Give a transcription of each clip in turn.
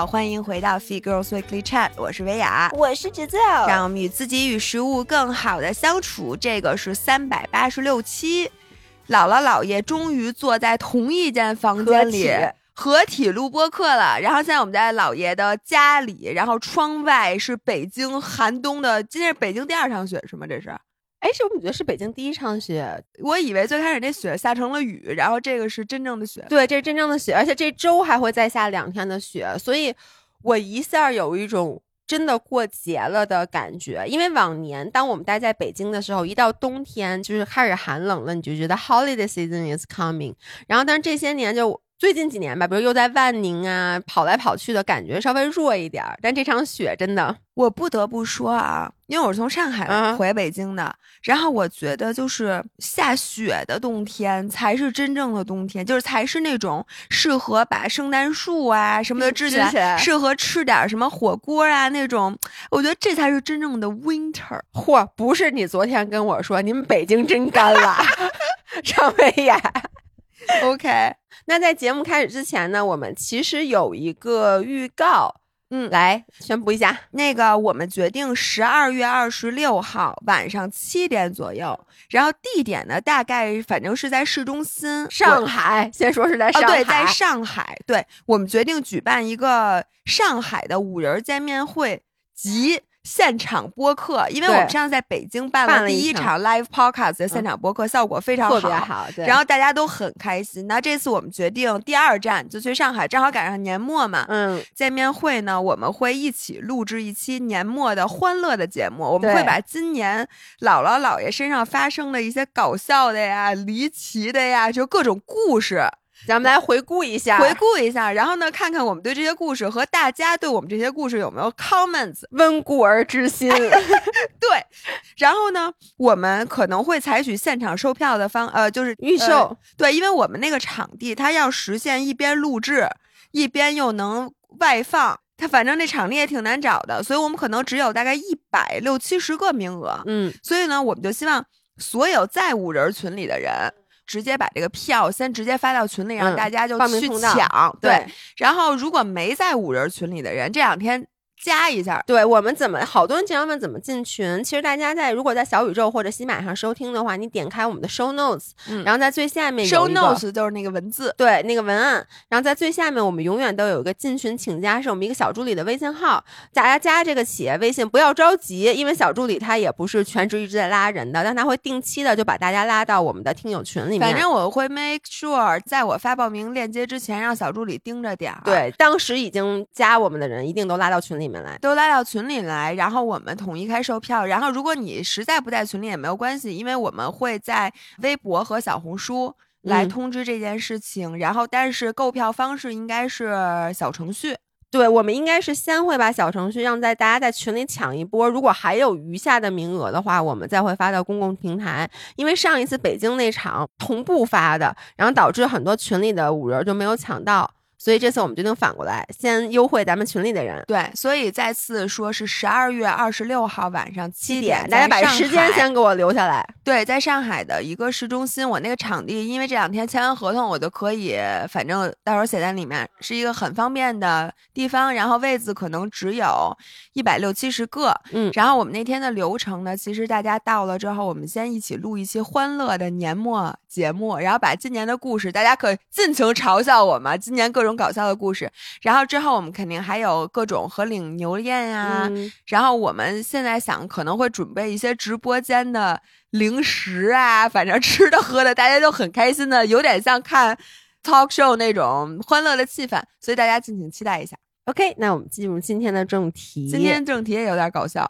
好，欢迎回到 Fee Girls Weekly Chat，我是维雅，我是芷子，让我们与自己与食物更好的相处。这个是三百八十六期，姥姥姥爷终于坐在同一间房间里合体录播课了。然后现在我们在姥爷的家里，然后窗外是北京寒冬的，今天是北京第二场雪是吗？这是。哎，是我们觉得是北京第一场雪，我以为最开始那雪下成了雨，然后这个是真正的雪。对，这是真正的雪，而且这周还会再下两天的雪，所以我一下有一种真的过节了的感觉。因为往年当我们待在北京的时候，一到冬天就是开始寒冷了，你就觉得 holiday season is coming。然后，但是这些年就。最近几年吧，比如又在万宁啊跑来跑去的感觉稍微弱一点儿，但这场雪真的，我不得不说啊，因为我是从上海回北京的，然后我觉得就是下雪的冬天才是真正的冬天，就是才是那种适合把圣诞树啊什么的支起来，适合吃点什么火锅啊那种，我觉得这才是真正的 winter。嚯，不是你昨天跟我说你们北京真干了，张伟雅。OK，那在节目开始之前呢，我们其实有一个预告，嗯，来宣布一下，那个我们决定十二月二十六号晚上七点左右，然后地点呢大概反正是在市中心，上海，先说是在上海，对，在上海，对我们决定举办一个上海的五人见面会及。现场播客，因为我们上次在北京办了第一场 live podcast 的现场播客，效果非常好，特别好，然后大家都很开心。那这次我们决定第二站就去上海，正好赶上年末嘛，嗯，见面会呢，我们会一起录制一期年末的欢乐的节目，我们会把今年姥姥姥爷身上发生的一些搞笑的呀、离奇的呀，就各种故事。咱们来回顾一下，回顾一下，然后呢，看看我们对这些故事和大家对我们这些故事有没有 comments，温故而知新。对，然后呢，我们可能会采取现场售票的方，呃，就是预售。对，因为我们那个场地，它要实现一边录制，一边又能外放，它反正那场地也挺难找的，所以我们可能只有大概一百六七十个名额。嗯，所以呢，我们就希望所有在五人群里的人。直接把这个票先直接发到群里，让大家就去抢。对，然后如果没在五人群里的人，这两天。加一下，对我们怎么好多人经常问怎么进群？其实大家在如果在小宇宙或者喜马上收听的话，你点开我们的 show notes，然后在最下面 show notes 就是那个文字，对那个文案，然后在最下面我们永远都有一个进群请加，是我们一个小助理的微信号，大家加这个企业微信不要着急，因为小助理他也不是全职一直在拉人的，但他会定期的就把大家拉到我们的听友群里面。反正我会 make sure 在我发报名链接之前，让小助理盯着点儿。对，当时已经加我们的人一定都拉到群里面来，都拉到。群里来，然后我们统一开售票。然后如果你实在不在群里也没有关系，因为我们会在微博和小红书来通知这件事情。然后，但是购票方式应该是小程序。对，我们应该是先会把小程序让在大家在群里抢一波。如果还有余下的名额的话，我们再会发到公共平台。因为上一次北京那场同步发的，然后导致很多群里的五人就没有抢到。所以这次我们决定反过来，先优惠咱们群里的人。对，所以再次说是十二月二十六号晚上七点，大家把时间先给我留下来。对，在上海的一个市中心，我那个场地，因为这两天签完合同，我就可以，反正到时候写在里面，是一个很方便的地方。然后位子可能只有一百六七十个。嗯，然后我们那天的流程呢，其实大家到了之后，我们先一起录一期欢乐的年末节目，然后把今年的故事，大家可尽情嘲笑我们今年各种。搞笑的故事，然后之后我们肯定还有各种和领牛宴呀，然后我们现在想可能会准备一些直播间的零食啊，反正吃的喝的大家都很开心的，有点像看 talk show 那种欢乐的气氛，所以大家敬请期待一下。OK，那我们进入今天的正题。今天正题也有点搞笑，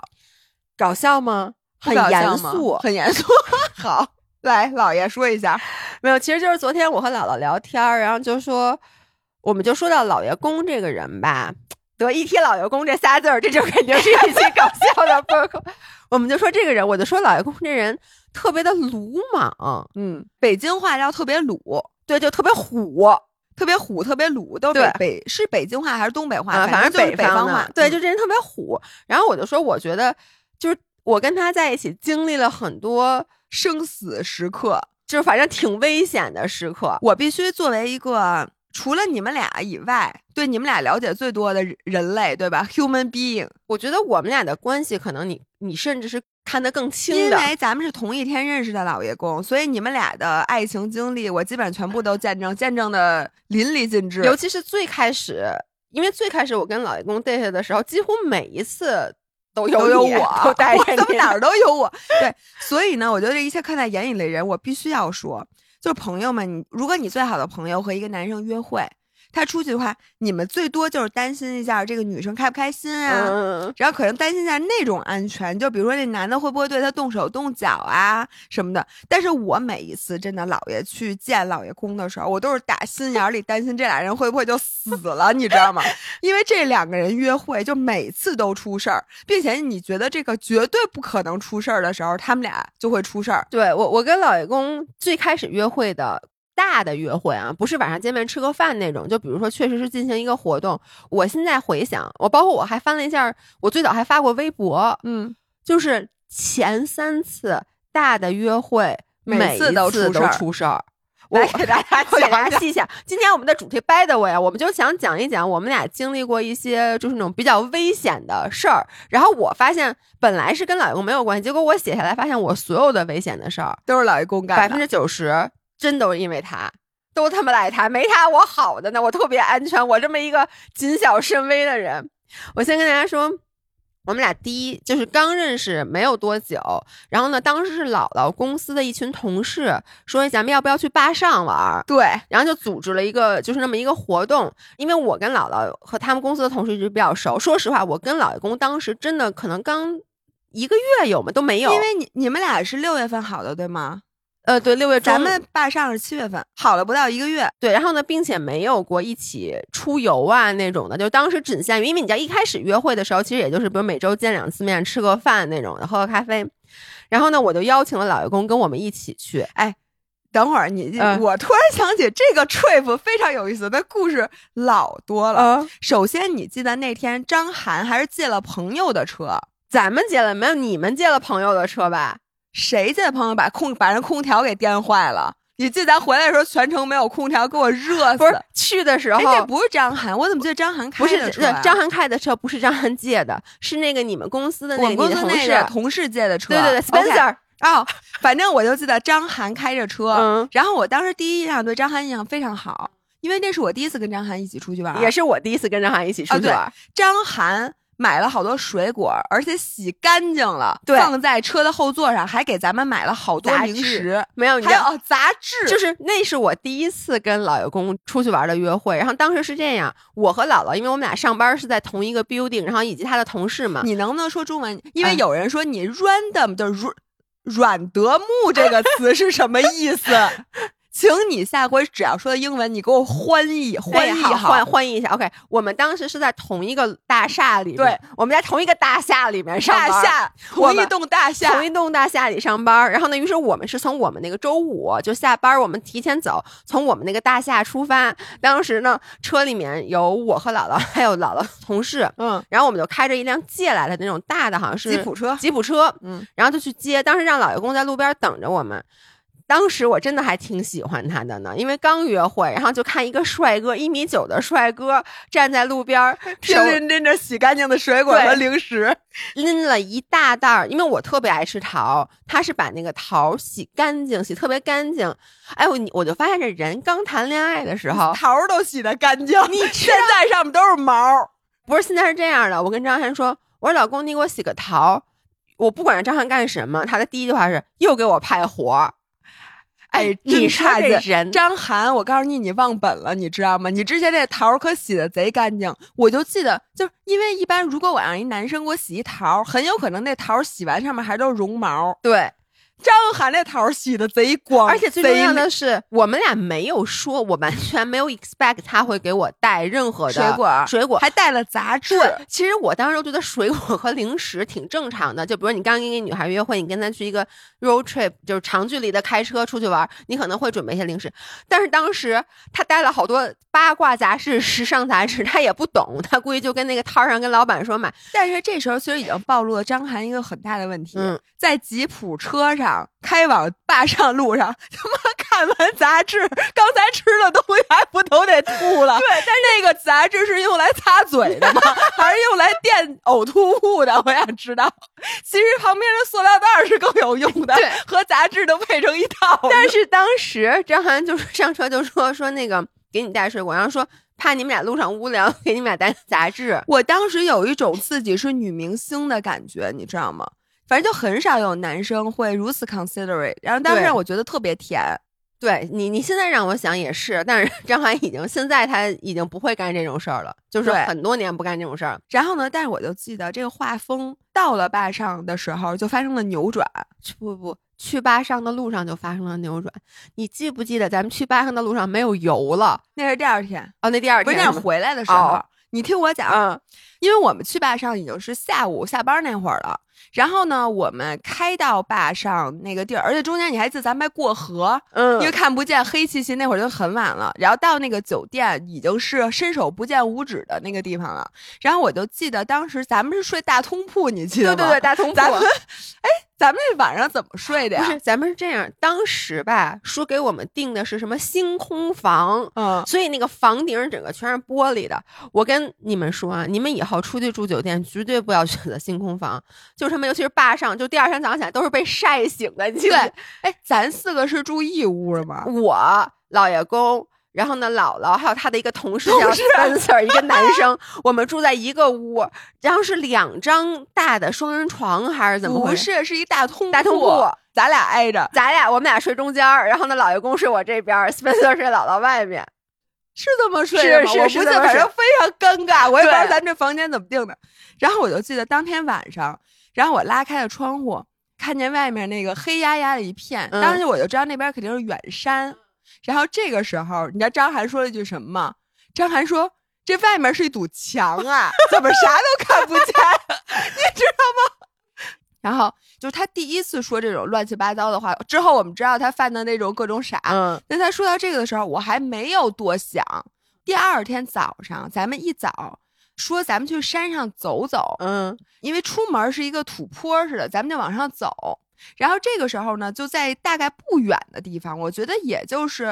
搞笑吗？很严肃，很严肃。好，来，姥爷说一下。没有，其实就是昨天我和姥姥聊天，然后就说。我们就说到老爷公这个人吧，得一提老爷公这仨字儿，这就肯定是一期搞笑的播客。我们就说这个人，我就说老爷公这人特别的鲁莽，嗯，北京话叫特别鲁，对，就特别虎，特别虎，特别鲁，都是北是北京话还是东北话？反正就是北方话。对，就这人特别虎。然后我就说，我觉得就是我跟他在一起经历了很多生死时刻，就是反正挺危险的时刻。我必须作为一个。除了你们俩以外，对你们俩了解最多的人人类，对吧？Human being，我觉得我们俩的关系可能你你甚至是看得更清因。为咱们是同一天认识的老爷公，所以你们俩的爱情经历，我基本上全部都见证，见证的淋漓尽致。尤其是最开始，因为最开始我跟老爷公 date 的时候，几乎每一次都有都有我，都带着我怎么哪儿都有我？对，所以呢，我觉得这一切看在眼里的人，我必须要说，就是朋友们，你如果你最好的朋友和一个男生约会，他出去的话，你们最多就是担心一下这个女生开不开心啊。嗯，然后可能担心一下那种安全，就比如说那男的会不会对她动手动脚啊什么的。但是我每一次真的姥爷去见老爷公的时候，我都是打心眼儿里担心这俩人会不会就死了，你知道吗？因为这两个人约会就每次都出事儿，并且你觉得这个绝对不可能出事儿的时候，他们俩就会出事儿。对我我跟老爷公最开始约会的。大的约会啊，不是晚上见面吃个饭那种，就比如说确实是进行一个活动。我现在回想，我包括我还翻了一下，我最早还发过微博，嗯，就是前三次大的约会，每每次都出事儿出事儿。我来给大家 我给大讲讲家细讲，今天我们的主题 by the way 啊，我们就想讲一讲我们俩经历过一些就是那种比较危险的事儿。然后我发现本来是跟老公没有关系，结果我写下来发现我所有的危险的事儿，都是老爷公干的。百分之九十真都是因为他，都他妈赖他，没他我好的呢，我特别安全，我这么一个谨小慎微的人。我先跟大家说，我们俩第一就是刚认识没有多久，然后呢，当时是姥姥公司的一群同事说咱们要不要去坝上玩儿，对，然后就组织了一个就是那么一个活动。因为我跟姥姥和他们公司的同事一直比较熟，说实话，我跟老爷公当时真的可能刚一个月有吗？都没有，因为你你们俩是六月份好的，对吗？呃，对，六月中咱们坝上是七月份，好了不到一个月。对，然后呢，并且没有过一起出游啊那种的，就当时仅限于，因为你知道一开始约会的时候，其实也就是比如每周见两次面，吃个饭那种的，喝个咖啡。然后呢，我就邀请了老爷公跟我们一起去。哎等会儿你，嗯我突然想起这个 trip 非常有意思，那故事老多了。呃，首先，你记得那天张涵还是借了朋友的车，咱们借了没有？你们借了朋友的车吧？谁借朋友把空把人空调给颠坏了？你记得咱回来的时候全程没有空调，给我热死。不是去的时候不是张涵，我怎么记得张涵开不是的车、啊？张涵开的车，不是张涵借的，是那个你们公司的那个你的同事。公司那个同事借的车。对对对 OK，Spencer，哦，反正我就记得张涵开着车，嗯，然后我当时第一印象对张涵印象非常好，因为那是我第一次跟张涵一起出去玩，也是我第一次跟张涵一起出去玩。张涵买了好多水果，而且洗干净了，对。放在车的后座上，还给咱们买了好多零食，没有，还有哦杂志，就是那是我第一次跟老爷公出去玩的约会，然后当时是这样，我和姥姥，因为我们俩上班是在同一个 building，然后以及他的同事嘛，你能不能说中文？因为嗯有人说你 random 的软软德木这个词是什么意思？请你下回只要说的英文，你给我欢译欢译哎好换换译一下，OK，我们当时是在同一个大厦里面，对，我们在同一个大厦里面上班。大厦，同一栋大厦，同一栋大厦里上班，然后呢，于是我们是从我们那个周五就下班，我们提前走，从我们那个大厦出发。当时呢，车里面有我和姥姥，还有姥姥同事，嗯，然后我们就开着一辆借来的那种大的，好像是吉普车，吉普车，嗯，然后就去接。当时让老爷公在路边等着我们。当时我真的还挺喜欢他的呢，因为刚约会，然后就看一个帅哥，一米九的帅哥站在路边儿，手天天拎着洗干净的水果和零食，拎了一大袋儿，因为我特别爱吃桃，他是把那个桃洗干净，洗特别干净。哎，我你我就发现这人刚谈恋爱的时候，桃儿都洗得干净，你现在上面都是毛。不是现在是这样的，我跟张涵说，我说老公，你给我洗个桃。我不管让张翰干什么，他的第一句话是又给我派活儿。哎，你说差这人张涵，我告诉你，你忘本了，你知道吗？你之前那桃儿可洗的贼干净，我就记得，就是因为一般如果我让一男生给我洗一桃儿，很有可能那桃儿洗完上面还都是绒毛。对，张涵那桃儿洗的贼光，而且最重要的是，我们俩没有说，我完全没有 expect 他会给我带任何的水果水果还带了杂志。对，其实我当时觉得水果和零食挺正常的，就比如你刚跟一个女孩约会，你跟她去一个 road trip，就是长距离的开车出去玩，你可能会准备一些零食。但是当时他带了好多八卦杂志、时尚杂志，他也不懂，他估计就跟那个摊上跟老板说买，但是这时候其实已经暴露了张涵一个很大的问题，嗯在吉普车上开往坝上路上，他妈看完杂志，刚才吃的东西还不都得吐了？对，但是那个杂志是用来擦嘴的吗？还是用来垫呕吐物的？我想知道。其实旁边的塑料袋是更有用的，对，和杂志都配成一套。但是当时张涵就是 上车就说说那个给你带水果，然后说怕你们俩路上无聊，给你们俩带杂志。我当时有一种自己是女明星的感觉，你知道吗？反正就很少有男生会如此 considerate，然后当时让我觉得特别甜。对你，你现在让我想也是，但是 张涵已经现在他已经不会干这种事儿了，就是很多年不干这种事儿。然后呢，但是我就记得这个画风到了坝上的时候就发生了扭转。不不不，去坝上的路上就发生了扭转。你记不记得咱们去坝上的路上没有油了？那是第二天，哦，那第二不是天吗那是回来的时候。哦你听我讲，嗯因为我们去坝上已经是下午下班那会儿了。然后呢，我们开到坝上那个地儿，而且中间你还记得咱们还过河，嗯因为看不见黑漆漆，那会儿就很晚了。然后到那个酒店已经是伸手不见五指的那个地方了。然后我就记得当时咱们是睡大通铺，你记得吗？对对对，大通铺。咱们哎，咱们这晚上怎么睡的呀？不是，咱们是这样，当时吧说给我们订的是什么星空房，嗯，所以那个房顶整个全是玻璃的。我跟你们说啊，你们以后出去住酒店绝对不要选择星空房，就是他们尤其是坝上，就第二天早上起来都是被晒醒的。对，哎，咱四个是住一屋的吗？我老爷公，然后呢姥姥，还有他的一个同事叫 Spencer，一个 男生，我们住在一个屋，然后是两张大的双人床还是怎么回事？不是，是一大通大通铺，咱俩挨着，咱俩我们俩睡中间儿，然后呢老爷公睡我这边，Spencer 睡姥姥外面。是这么睡的吗？是是我不记得，是这么睡反正非常尴尬，我也不知道咱这房间怎么定的。然后我就记得当天晚上，然后我拉开了窗户，看见外面那个黑压压的一片，嗯当时我就知道那边肯定是远山。然后这个时候，你知道张涵说了一句什么吗？张涵说：“这外面是一堵墙啊，怎么啥都看不见？你知道吗？”然后就是他第一次说这种乱七八糟的话，之后我们知道他犯的那种各种傻。嗯那他说到这个的时候，我还没有多想。第二天早上，咱们一早说咱们去山上走走，嗯因为出门是一个土坡似的，咱们就往上走。然后这个时候呢，就在大概不远的地方，我觉得也就是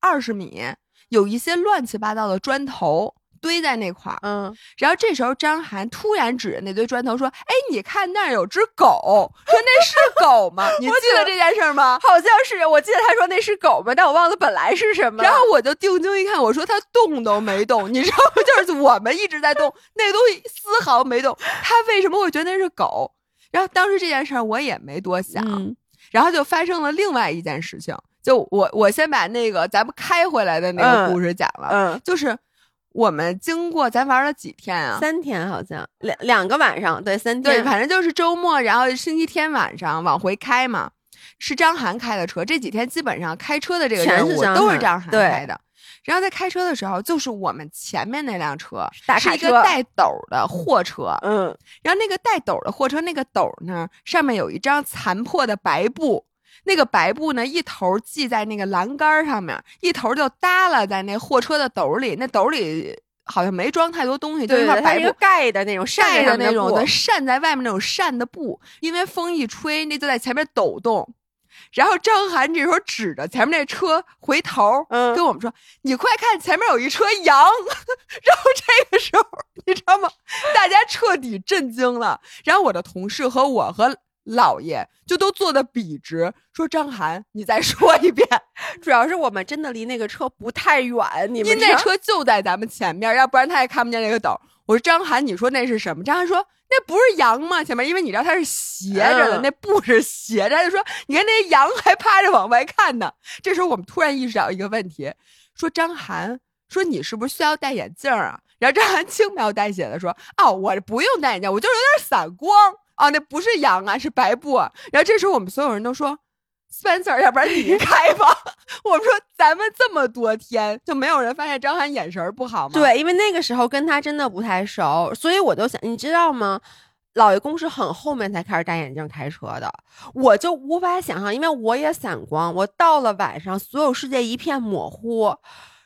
二十米，有一些乱七八糟的砖头堆在那块儿。嗯，然后这时候张涵突然指着那堆砖头说：“哎，你看那儿有只狗。”说那是狗吗？你记得这件事儿吗？好像是，我记得他说那是狗吗，但我忘了本来是什么。然后我就定睛一看，我说它动都没动，你知道吗？就是我们一直在动，那个东西丝毫没动，他为什么会觉得那是狗？然后当时这件事儿我也没多想，嗯然后就发生了另外一件事情，就我我先把那个咱们开回来的那个嗯故事讲了，嗯，就是我们经过咱玩了几天啊？三天好像两两个晚上，对，三天对，反正就是周末，然后星期天晚上往回开嘛，是张涵开的车。这几天基本上开车的这个全任务都是是张涵开的。然后在开车的时候，就是我们前面那辆车是一个带斗的货车，嗯然后那个带斗的货车，那个斗儿呢上面有一张残破的白布，那个白布呢一头系在那个栏杆上面，一头就耷拉在那货车的斗里，那斗里好像没装太多东西，就对对，一块白布。盖的那种扇晒的那种的的扇在外面那种扇的布，因为风一吹，那就在前面抖动。然后张涵这时候指着前面那车回头，嗯跟我们说：“你快看，前面有一车羊。”然后这个时候，你知道吗？大家彻底震惊了。然后我的同事和我和姥爷就都坐的笔直，说：“张涵，你再 说一遍。”主要是我们真的离那个车不太远，你们那车就在咱们前面，要不然他也看不见那个斗。我说张涵，你说那是什么？张涵说那不是羊吗？前面，因为你知道它是斜着的，嗯那布是斜着。他就说你看那羊还趴着往外看呢。这时候我们突然意识到一个问题，说张涵说你是不是需要戴眼镜啊？然后张涵轻描淡写的说哦，我不用戴眼镜，我就是有点散光啊，那不是羊啊，是白布啊。然后这时候我们所有人都说。Spencer，要不然你 开吧。我们说咱们这么多天就没有人发现张翰眼神不好吗？，对，因为那个时候跟他真的不太熟，所以我就想，你知道吗？老爷公是很后面才开始戴眼镜开车的，我就无法想象，因为我也散光，我到了晚上，所有世界一片模糊，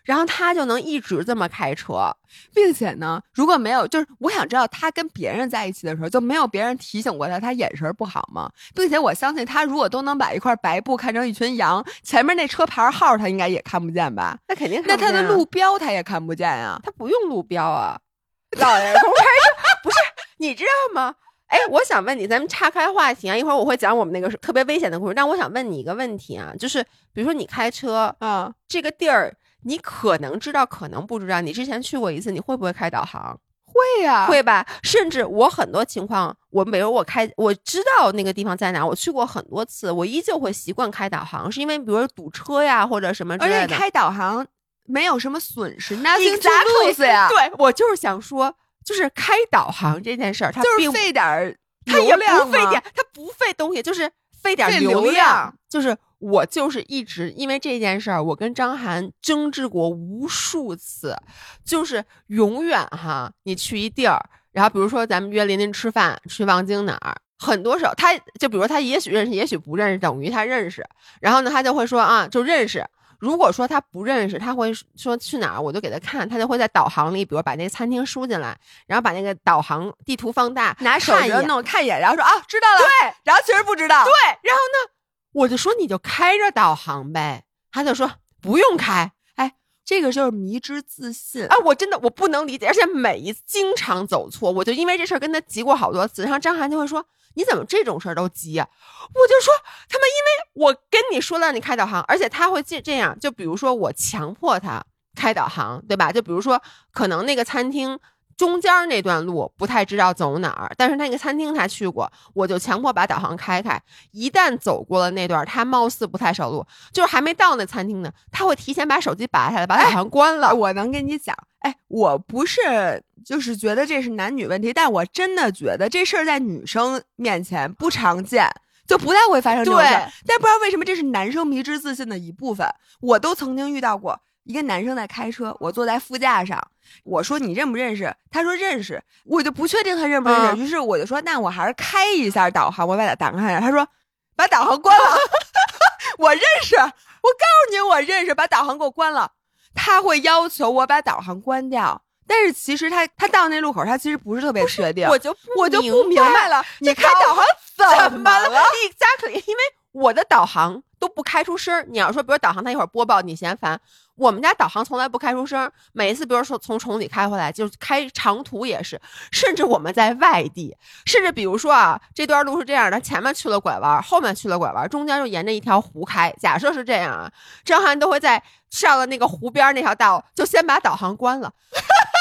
然后他就能一直这么开车，并且呢，如果没有，就是我想知道他跟别人在一起的时候，就没有别人提醒过他，他眼神不好吗？并且我相信他如果都能把一块白布看成一群羊，前面那车牌号他应该也看不见吧？那肯定那他的路路标他也看不见呀。他不用路标啊，老爷公开车不是你知道吗？哎，我想问你，咱们岔开话题啊，一会儿我会讲我们那个特别危险的故事，但我想问你一个问题啊，就是比如说你开车，啊，这个地儿你可能知道，可能不知道，你之前去过一次，你会不会开导航？会呀、会吧？甚至我很多情况，我比如我开，我知道那个地方在哪，我去过很多次，我依旧会习惯开导航，是因为比如说堵车呀或者什么之类的。而且开导航没有什么损失，nothing to lose 呀，对我就是想说，就是开导航这件事儿，它就是费点儿它也流量嘛不费点，它不费东西，就是费点流量。就是我就是一直因为这件事儿，我跟张涵争执过无数次，就是永远哈，你去一地儿，然后比如说咱们约琳琳吃饭，去望京哪儿。很多时候，他就比如他也许认识，也许不认识，等于他认识。然后呢，他就会说啊，就认识。如果说他不认识，他会说去哪儿，我就给他看，他就会在导航里，比如把那个餐厅输进来，然后把那个导航地图放大，拿手指看一弄看一眼，然后说啊知道了，对，然后其实不知道，对，然后呢，我就说你就开着导航呗，他就说不用开。这个就是迷之自信啊，我真的我不能理解，而且每一次经常走错，我就因为这事儿跟他急过好多次。然后张涵就会说：“你怎么这种事儿都急呀、我就说他们因为我跟你说了让你开导航，而且他会这这样，就比如说我强迫他开导航，对吧？就比如说可能那个餐厅。中间那段路不太知道走哪儿，但是那个餐厅他去过，我就强迫把导航开开。一旦走过了那段，他貌似不太熟路，就是还没到那餐厅呢，他会提前把手机拔下来，把导航关了。我能跟你讲，哎，我不是就是觉得这是男女问题，但我真的觉得这事儿在女生面前不常见，就不太会发生这种事。但不知道为什么这是男生迷之自信的一部分，我都曾经遇到过。一个男生在开车，我坐在副驾上，我说你认不认识？他说认识，我就不确定他认不认识，嗯于是我就说那我还是开一下导航，我把它打开了。他说把导航关了，我认识，我告诉你我认识，把导航给我关了。他会要求我把导航关掉，但是其实他他到那路口，他其实不是特别确定。我就我就不明白白了，你开导航怎么了？？Exactly，因为我的导航都不开出声儿。你要说，比如导航它一会儿播报，你嫌烦。我们家导航从来不开出声，每一次比如说从崇礼开回来，就是开长途也是，甚至我们在外地，甚至比如说啊，这段路是这样的，前面去了拐弯，后面去了拐弯，中间就沿着一条湖开。假设是这样啊，张翰都会在上了那个湖边那条道，就先把导航关了，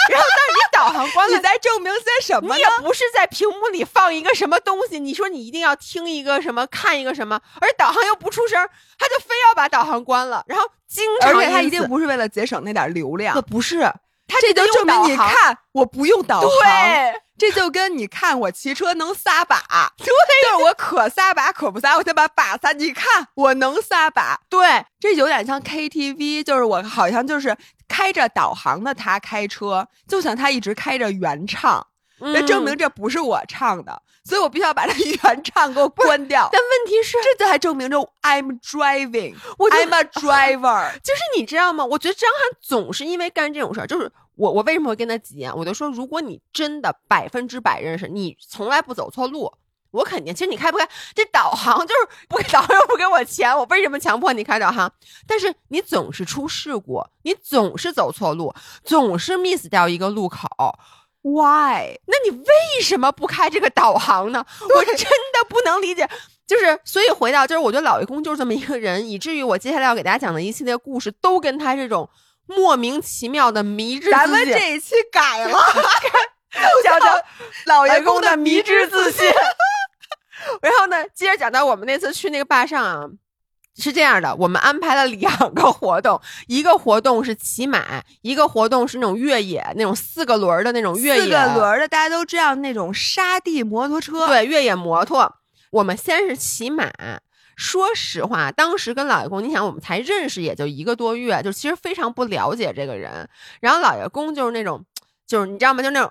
然后但是你导航关了你在证明些什么呢你也？不是在屏幕里放一个什么东西，你说你一定要听一个什么，看一个什么，而导航又不出声，他就非要把导航关了，然后经常而且他一定不是为了节省那点流量不，不是，他这就证明你看我不用导航。对。这就跟你看我骑车能撒把，对，就是我可撒把可不撒，我先把把撒。你看我能撒把，对，这有点像 KTV，就是我好像就是开着导航的他开车，就像他一直开着原唱，那、嗯证明这不是我唱的，所以我必须要把这原唱给我关掉。但问题是，这就还证明着 I'm driving，我就 I'm a driver。就是你知道吗？我觉得张翰总是因为干这种事儿，就是我我为什么会跟他急啊？我就说，如果你真的百分之百认识，你从来不走错路。我肯定，其实你开不开这导航就是不给导航又不给我钱，我为什么强迫你开导航？但是你总是出事故，你总是走错路，总是 miss 掉一个路口，Why？那你为什么不开这个导航呢？我真的不能理解。就是，所以回到就是，我觉得老爷公就是这么一个人，以至于我接下来要给大家讲的一系列故事，都跟他这种莫名其妙的迷之咱们自信这一期改了，讲讲 老爷爷公的迷迷之自信。然后呢，接着讲到我们那次去那个坝上啊，是这样的，我们安排了两个活动，一个活动是骑马，一个活动是那种越野，那种四个轮儿的那种越野，四个轮儿的，大家都知道那种沙地摩托车。，对，越野摩托。我们先是骑马。说实话，当时跟老爷公，你想我们才认识也就一个多月，就其实非常不了解这个人。然后老爷公就是那种，就是你知道吗？就是那种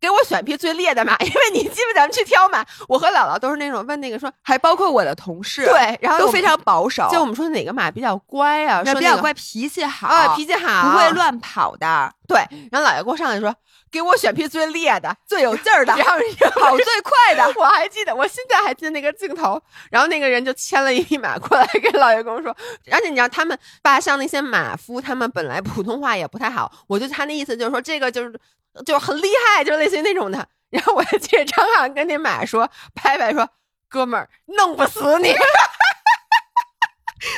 给我选匹最烈的马，因为你记不？咱们去挑马，我和姥姥都是那种问那个说，还包括我的同事，对，然后都非常保守，就我们说哪个马比较乖啊，说那个比较乖，脾气好，啊，脾气好，不会。乱跑的，对，然后姥爷给我上来说，给我选匹最烈的，最有劲儿的，然后跑最快的。我还记得，我现在还记得那个镜头。然后那个人就牵了一匹马过来跟姥爷跟我说，而且你知道他们爸像那些马夫，他们本来普通话也不太好，我就他那意思就是说这个就是就很厉害，就类似于那种的。然后我还记得张翰跟那马说，拍拍说，哥们儿弄不死你。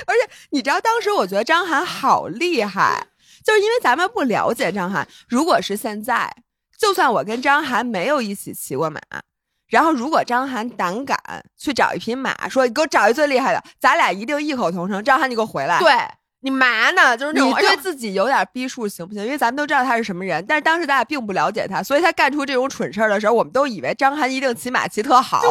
而且你知道当时我觉得张翰好厉害，就是因为咱们不了解张翰。如果是现在，就算我跟张翰没有一起骑过马，然后如果张翰胆敢去找一匹马，说你给我找一最厉害的，咱俩一定异口同声。张翰，你给我回来。对你嘛呢？就是那种你对自己有点逼数行不行？因为咱们都知道他是什么人，但是当时咱俩并不了解他，所以他干出这种蠢事儿的时候，我们都以为张涵一定骑马骑特好。对，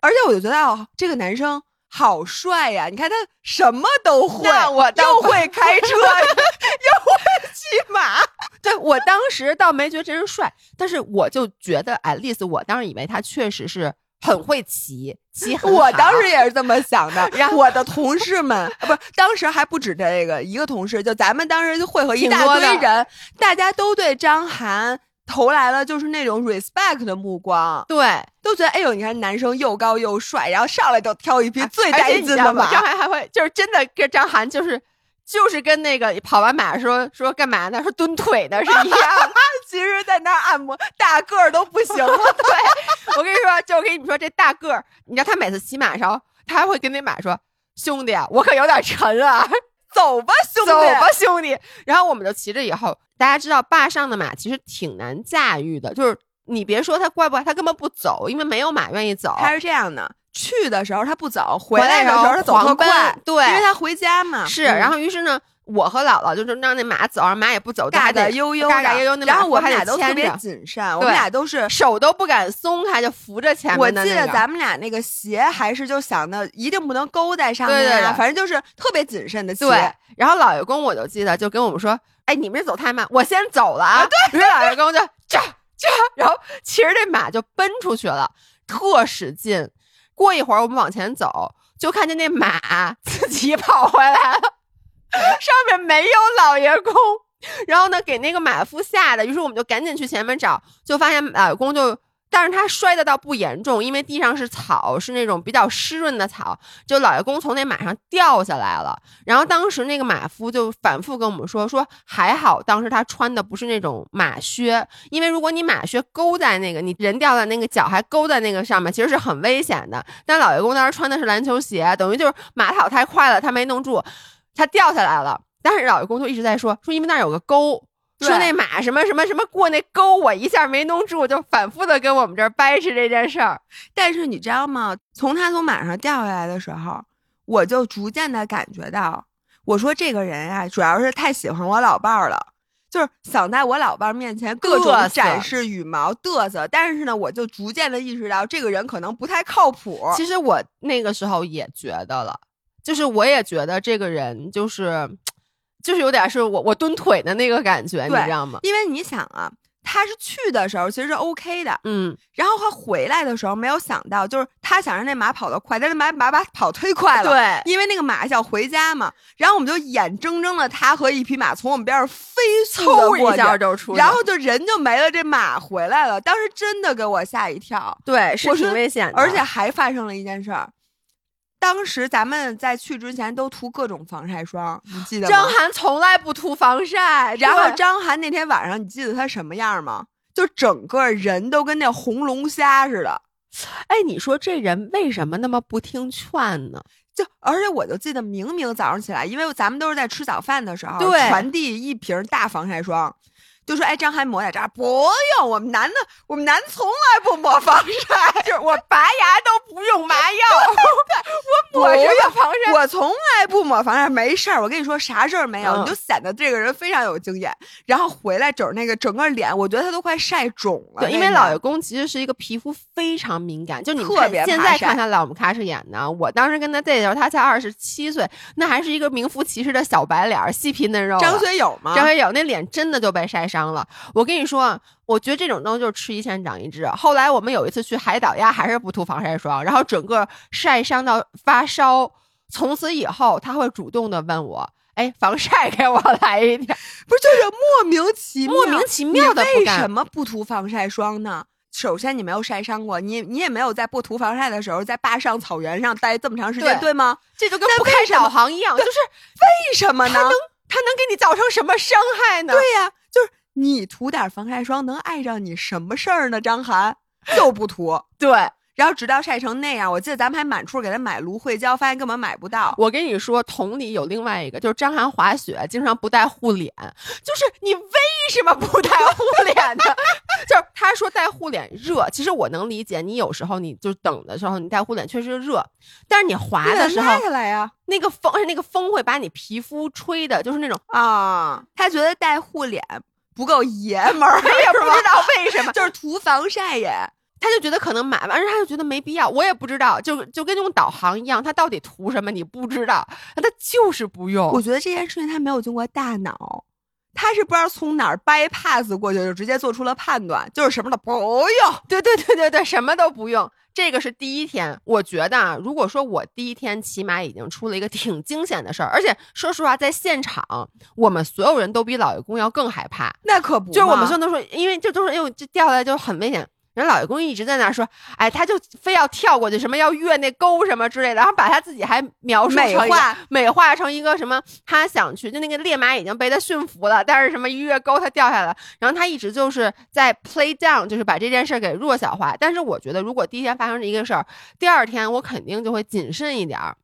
而且我就觉得哦，这个男生好帅呀！你看他什么都会，又会开车，又会骑马。对我当时倒没觉得这人帅，但是我就觉得，at least 我当时以为他确实是很会骑，骑。我当时也是这么想的。然后我的同事们，啊不是当时还不止这个一个同事，就咱们当时就会合一大堆人，大家都对张涵投来了就是那种 respect 的目光，对，都觉得哎呦，你看男生又高又帅，然后上来就挑一匹最带？劲的马。张涵还会就是真的跟张涵就是就是跟那个跑完马说说干嘛呢？说蹲腿的是一样的。其实，在那儿按摩，大个儿都不行了。对，我跟你说，就我跟你们说，这大个儿，你知道他每次骑马时候，他还会跟那马说：“兄弟啊，我可有点沉啊，走吧，兄弟，走吧，兄弟。”然后我们就骑着以后，大家知道坝上的马其实挺难驾驭的，就是你别说他怪不怪，他根本不走，因为没有马愿意走。他是这样的，去的时候他不走，回回来来的时候他走特狂奔快，对因为他回家嘛。是，嗯然后于是呢，我和姥姥就是让那马走，让马也不走，大嘎嘎悠悠的，嘎嘎悠悠，那然后我们俩都特别谨慎，我们俩都是。手都不敢松开，就扶着前我面的那个。记得咱们俩那个鞋还是就想的一定不能勾在上面啊，对对对反正就是特别谨慎的鞋。对，然后老爷公我就记得就跟我们说，哎，你们这走太慢，我先走了啊。对，于是老爷公就这这，然后骑着这马就奔出去了，特使劲。过一会儿我们往前走，就看见那马自己跑回来了，上面没有老爷公。然后呢，给那个马夫吓的，于是我们就赶紧去前面找，就发现老爷公就，但是他摔的倒不严重，因为地上是草，是那种比较湿润的草，就老爷公从那马上掉下来了。然后当时那个马夫就反复跟我们说，说还好当时他穿的不是那种马靴，因为如果你马靴勾在那个你人掉在那个脚还勾在那个上面，其实是很危险的。但老爷公当时穿的是篮球鞋，等于就是马跑太快了，他没弄住，他掉下来了。但是老爷公就一直在说说，因为那儿有个沟，说那马什么什么什么过那沟，我一下没弄住，就反复的跟我们这儿掰扯这件事儿。但是你知道吗？从他从马上掉下来的时候，我就逐渐的感觉到，我说这个人啊，主要是太喜欢我老伴儿了。就是想在我老伴儿面前各种展示羽毛嘚瑟，但是呢，我就逐渐的意识到这个人可能不太靠谱。其实我那个时候也觉得了，就是我也觉得这个人就是，就是有点是我我蹲腿的那个感觉，你知道吗？因为你想啊，他是去的时候其实是 OK 的，嗯，然后他回来的时候没有想到，就是他想让那马跑得快，但是马马把跑忒快了。对，因为那个马想回家嘛，然后我们就眼睁睁的他和一匹马从我们边上飞速的过去，下就出，然后就人就没了，这马回来了。当时真的给我吓一跳，对是挺危险的，而且还发生了一件事儿。当时咱们在去之前都涂各种防晒霜，你记得吗？张涵从来不涂防晒，然后张涵那天晚上，你记得他什么样吗？就整个人都跟那红龙虾似的。哎，你说这人为什么那么不听劝呢？就而且我就记得明明早上起来，因为咱们都是在吃早饭的时候对传递一瓶大防晒霜，就说哎张涵抹点这儿，不用，我们男的我们男的从来不抹防晒，就是我拔牙都不用麻药，我抹什么防晒？我从来不抹防晒没事儿。我跟你说啥事儿没有，嗯你就显得这个人非常有经验。然后回来整那个整个脸，我觉得他都快晒肿了。对，因为那个老爷公其实是一个皮肤非常敏感，就你特别现在看他老姆卡是演的，我当时跟他对的时候，他才二十七岁，那还是一个名副其实的小白脸，细皮嫩肉。张学友吗？张学友那脸真的就被晒伤了。我跟你说啊，我觉得这种东西就是吃一堑长一智。后来我们有一次去海岛呀，还是不涂防晒霜，然后整个晒伤到发烧。从此以后，他会主动的问我：“哎，防晒给我来一点。不是就是莫名其”妙，莫名其妙的为什。么不涂防晒霜呢？首先，你没有晒伤过，你你也没有在不涂防晒的时候在坝上草原上待这么长时间，对对吗？这就跟不开导航一样，就是为什么呢？它能给你造成什么伤害呢？对呀、就是你涂点防晒霜能碍着你什么事儿呢？张涵就不涂，对，然后直到晒成那样，我记得咱们还满处给他买芦荟胶，发现根本买不到。我跟你说，同理有另外一个，就是张涵滑雪经常不带护脸，就是你为什么不带护脸呢？就是他说带护脸热，其实我能理解，你有时候你就等的时候你带护脸确实热，但是你滑的时候，下来呀那个风，而且那个风会把你皮肤吹的，就是那种，啊！他觉得带护脸不够爷们儿，我 也不知道为什么，就是涂防晒也。他就觉得可能买完，而他就觉得没必要，我也不知道，就就跟那种导航一样，他到底图什么你不知道，他就是不用。我觉得这件事情他没有经过大脑，他是不知道从哪儿 bypass 过去，就直接做出了判断，就是什么都不用。对对对对对，什么都不用。这个是第一天，我觉得啊，如果说我第一天起码已经出了一个挺惊险的事儿，而且说实话，在现场我们所有人都比老爷公要更害怕，那可不，就是我们说都说，因为这都是因为这掉下来就很危险。人老爷公一直在那说，哎，他就非要跳过去，什么要越那沟什么之类的，然后把他自己还描述成美化美化成一个什么，他想去，就那个烈马已经被他驯服了，但是什么一越沟他掉下来，然后他一直就是在 play down，就是把这件事儿给弱小化。但是我觉得，如果第一天发生这一个事儿，第二天我肯定就会谨慎一点儿。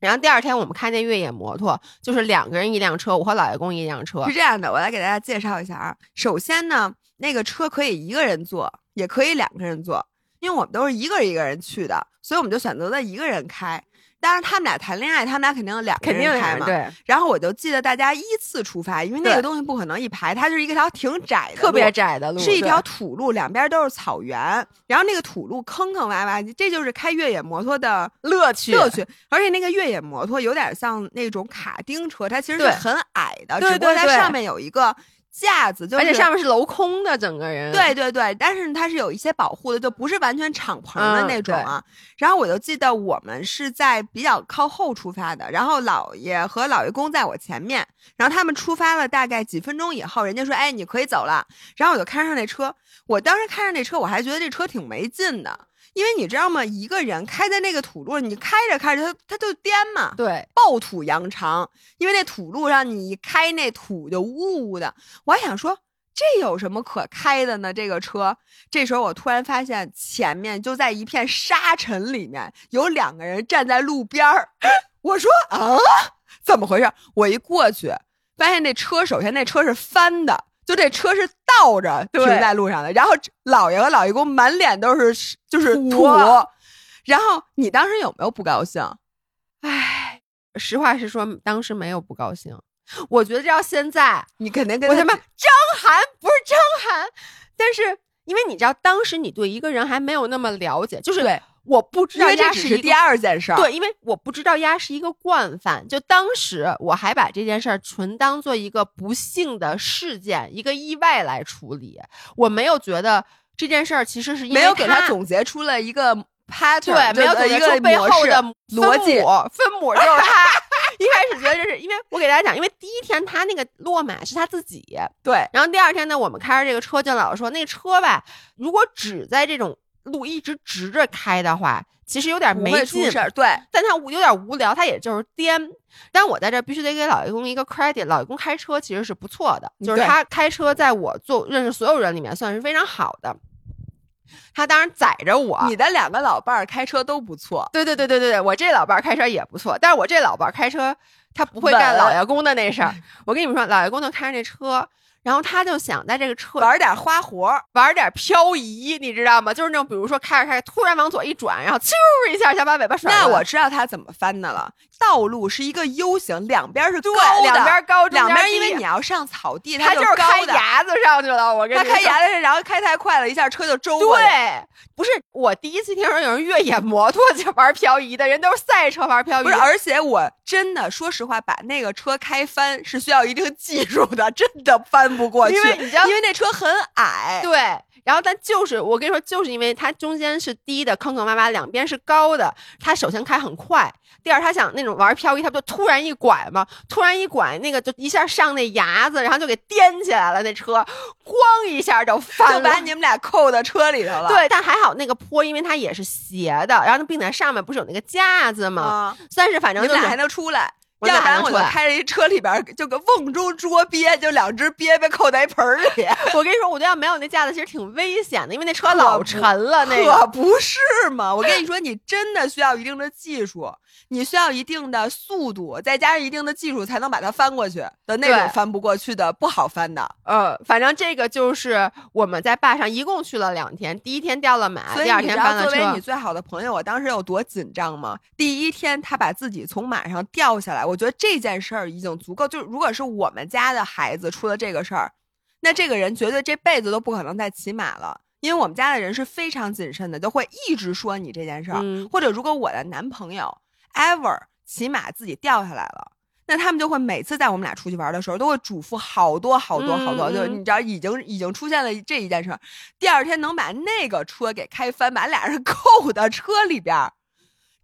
然后第二天我们开那越野摩托，就是两个人一辆车，我和老爷公一辆车是。这样的，我来给大家介绍一下啊。首先呢，那个车可以一个人坐，也可以两个人坐，因为我们都是一个人一个人去的，所以我们就选择了一个人开。但是，他们俩谈恋爱，他们俩肯定两个人开嘛。对，然后我就记得大家依次出发，因为那个东西不可能一排，它就是一个条挺窄的，特别窄的路，是一条土路，两边都是草原，然后那个土路坑坑洼洼，这就是开越野摩托的乐趣乐趣。而且那个越野摩托有点像那种卡丁车，它其实是很矮的，只不过它上面有一个架子，就是而且上面是镂空的，整个人。对对对，但是它是有一些保护的，就不是完全敞篷的嗯那种啊。然后我就记得我们是在比较靠后出发的，然后姥爷和姥爷公在我前面，然后他们出发了大概几分钟以后，人家说：“哎，你可以走了。”然后我就开上那车，我当时开上那车，我还觉得这车挺没劲的。因为你知道吗？一个人开在那个土路，你开着开着，它它就颠嘛，对暴土扬长，因为那土路上你一开那土就呜呜的。我还想说，这有什么可开的呢？这个车，这时候我突然发现前面就在一片沙尘里面有两个人站在路边儿。我说啊，怎么回事？我一过去，发现那车首先那车是翻的。就这车是倒着停在路上的，然后老爷和老爷公满脸都是就是土土，然后你当时有没有不高兴？唉，实话实说，当时没有不高兴。我觉得要现在，你肯定跟他我他妈张涵不是张涵，但是因为你知道，当时你对一个人还没有那么了解，就是对我不知道因为这丫是一个只是第二件事儿。对，因为我不知道丫是一个惯犯，就当时我还把这件事儿纯当做一个不幸的事件、一个意外来处理，我没有觉得这件事儿其实是因为没有给他他总结出了一个 pattern，对，没有总一个结出背后的逻辑分母就是他。一开始觉得这是因为我给大家讲，因为第一天他那个落马是他自己，对，然后第二天呢，我们开着这个车，就老师说那个车吧，如果只在这种路一直直着开的话，其实有点不没劲。对，但他有点无聊，他也就是颠。但我在这必须得给老爷公一个 credit，老爷公开车其实是不错的，就是他开车在我做认识所有人里面算是非常好的。他当然载着我，你的两个老伴儿开车都不错。对对对对对对，我这老伴儿开车也不错，但是我这老伴儿开车他不会干老爷公的那事儿。我跟你们说，老爷公就开着那车，然后他就想在这个车玩点花活，玩点漂移，你知道吗？就是那种比如说开着开着，突然往左一转，然后啾一下想把尾巴甩。那我知道他怎么翻的了。道路是一个 U 型，两边是对高的，两边高，两边因为你要上草地，他就是开高的。牙子上去了。我跟他你说开牙子，然后开太快了，一下车就周过。对，不是我第一次听说有人越野摩托就玩漂移的，人都是赛车玩漂移。不是，而且我真的说实话，把那个车开翻是需要一定技术的，真的翻不过去，因为你知道因为那车很矮。对，然后但就是我跟你说，就是因为它中间是低的，坑坑洼洼，两边是高的，他首先开很快，第二他想那种玩漂移，他不就突然一拐吗？突然一拐，那个就一下上那牙子，然后就给颠起来了，那车咣一下就翻了，就把你们俩扣到车里头了。对，但还好那个坡，因为它也是斜的，然后并且上面不是有那个架子吗？啊，算是反正就是你们俩还能出来。我要不然我就开着一车里边儿，就个瓮中捉鳖，就两只鳖被扣在一盆儿里。我跟你说，我觉得要没有那架子，其实挺危险的，因为那车老沉了。那个可不是嘛！我跟你说，你真的需要一定的技术，你需要一定的速度，再加上一定的技术，才能把它翻过去的那种翻不过去的不好翻的。呃，反正这个就是我们在坝上一共去了两天，第一天掉了马，第二天翻了车作为你。最好的朋友，我当时有多紧张吗？第一天他把自己从马上掉下来，我觉得这件事儿已经足够。就是如果是我们家的孩子出了这个事儿，那这个人绝对这辈子都不可能再骑马了。因为我们家的人是非常谨慎的，就会一直说你这件事儿。嗯或者如果我的男朋友 ever 骑马自己掉下来了。那他们就会每次在我们俩出去玩的时候，都会嘱咐好多好多好多，就你知道，已经已经出现了这一件事儿。第二天能把那个车给开翻，把俩人 扣到车里边儿。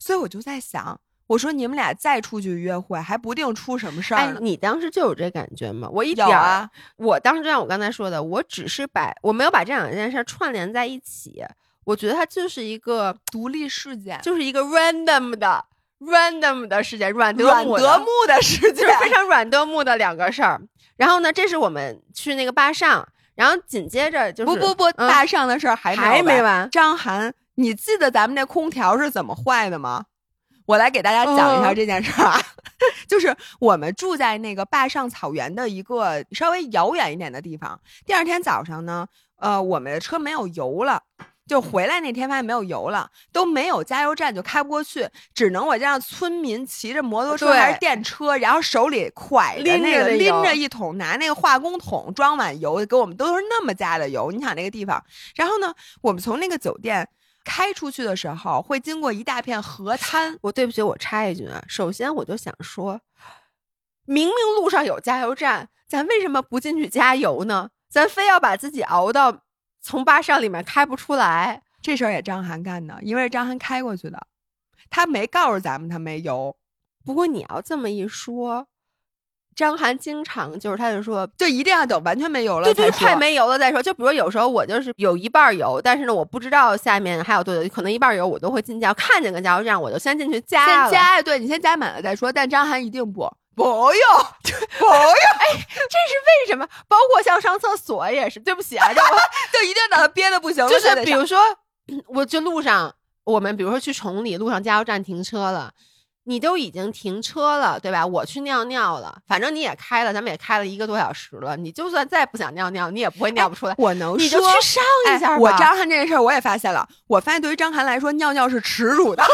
所以我就在想，我说你们俩再出去约会，还不定出什么事儿呢，。哎你当时就有这感觉吗？我一点儿啊，我当时就像我刚才说的，我只是把我没有把这两件事串联在一起，我觉得它就是一个独立事件，就是一个 random 的 random 的事件，软得软木的得木的事件就是。非常软得木的两个事儿。然后呢，这是我们去那个坝上，然后紧接着就是不不不，嗯大上的事儿还没完。还没完，张涵，你记得咱们那空调是怎么坏的吗？我来给大家讲一下嗯这件事儿啊，就是我们住在那个坝上草原的一个稍微遥远一点的地方。第二天早上呢，呃，我们的车没有油了。就回来那天发现没有油了，都没有加油站就开不过去，只能我让村民骑着摩托车还是电车，然后手里挎着拎那个拎着那油着一桶，拿那个化工桶装满油，给我们都是那么加的油。你想那个地方，然后呢，我们从那个酒店开出去的时候，会经过一大片河滩。我对不起，我插一句啊，首先我就想说，明明路上有加油站，咱为什么不进去加油呢？咱非要把自己熬到从巴上里面开不出来。这事儿也张涵干的，因为是张涵开过去的，他没告诉咱们他没油，不过你要这么一说，张涵经常就是他就说。就一定要等完全没油了对对。快没油了再说。就比如有时候我就是有一半儿油，但是呢，我不知道下面还有多久，可能一半儿油我都会进加油，看见个加油站我就先进去加了。先加，对你先加满了再说。但张涵一定不不用不用，这是为什么？包括像上厕所也是，对不起啊，这我 就一定等他憋的不行了就是比如说，我就路上，我们比如说去崇礼，路上加油站停车了。你都已经停车了，对吧？我去尿尿了，反正你也开了，咱们也开了一个多小时了。你就算再不想尿尿，你也不会尿不出来。我能你就去上一下吧。哎我张翰这件事儿我也发现了，我发现对于张翰来说，尿尿是耻辱的。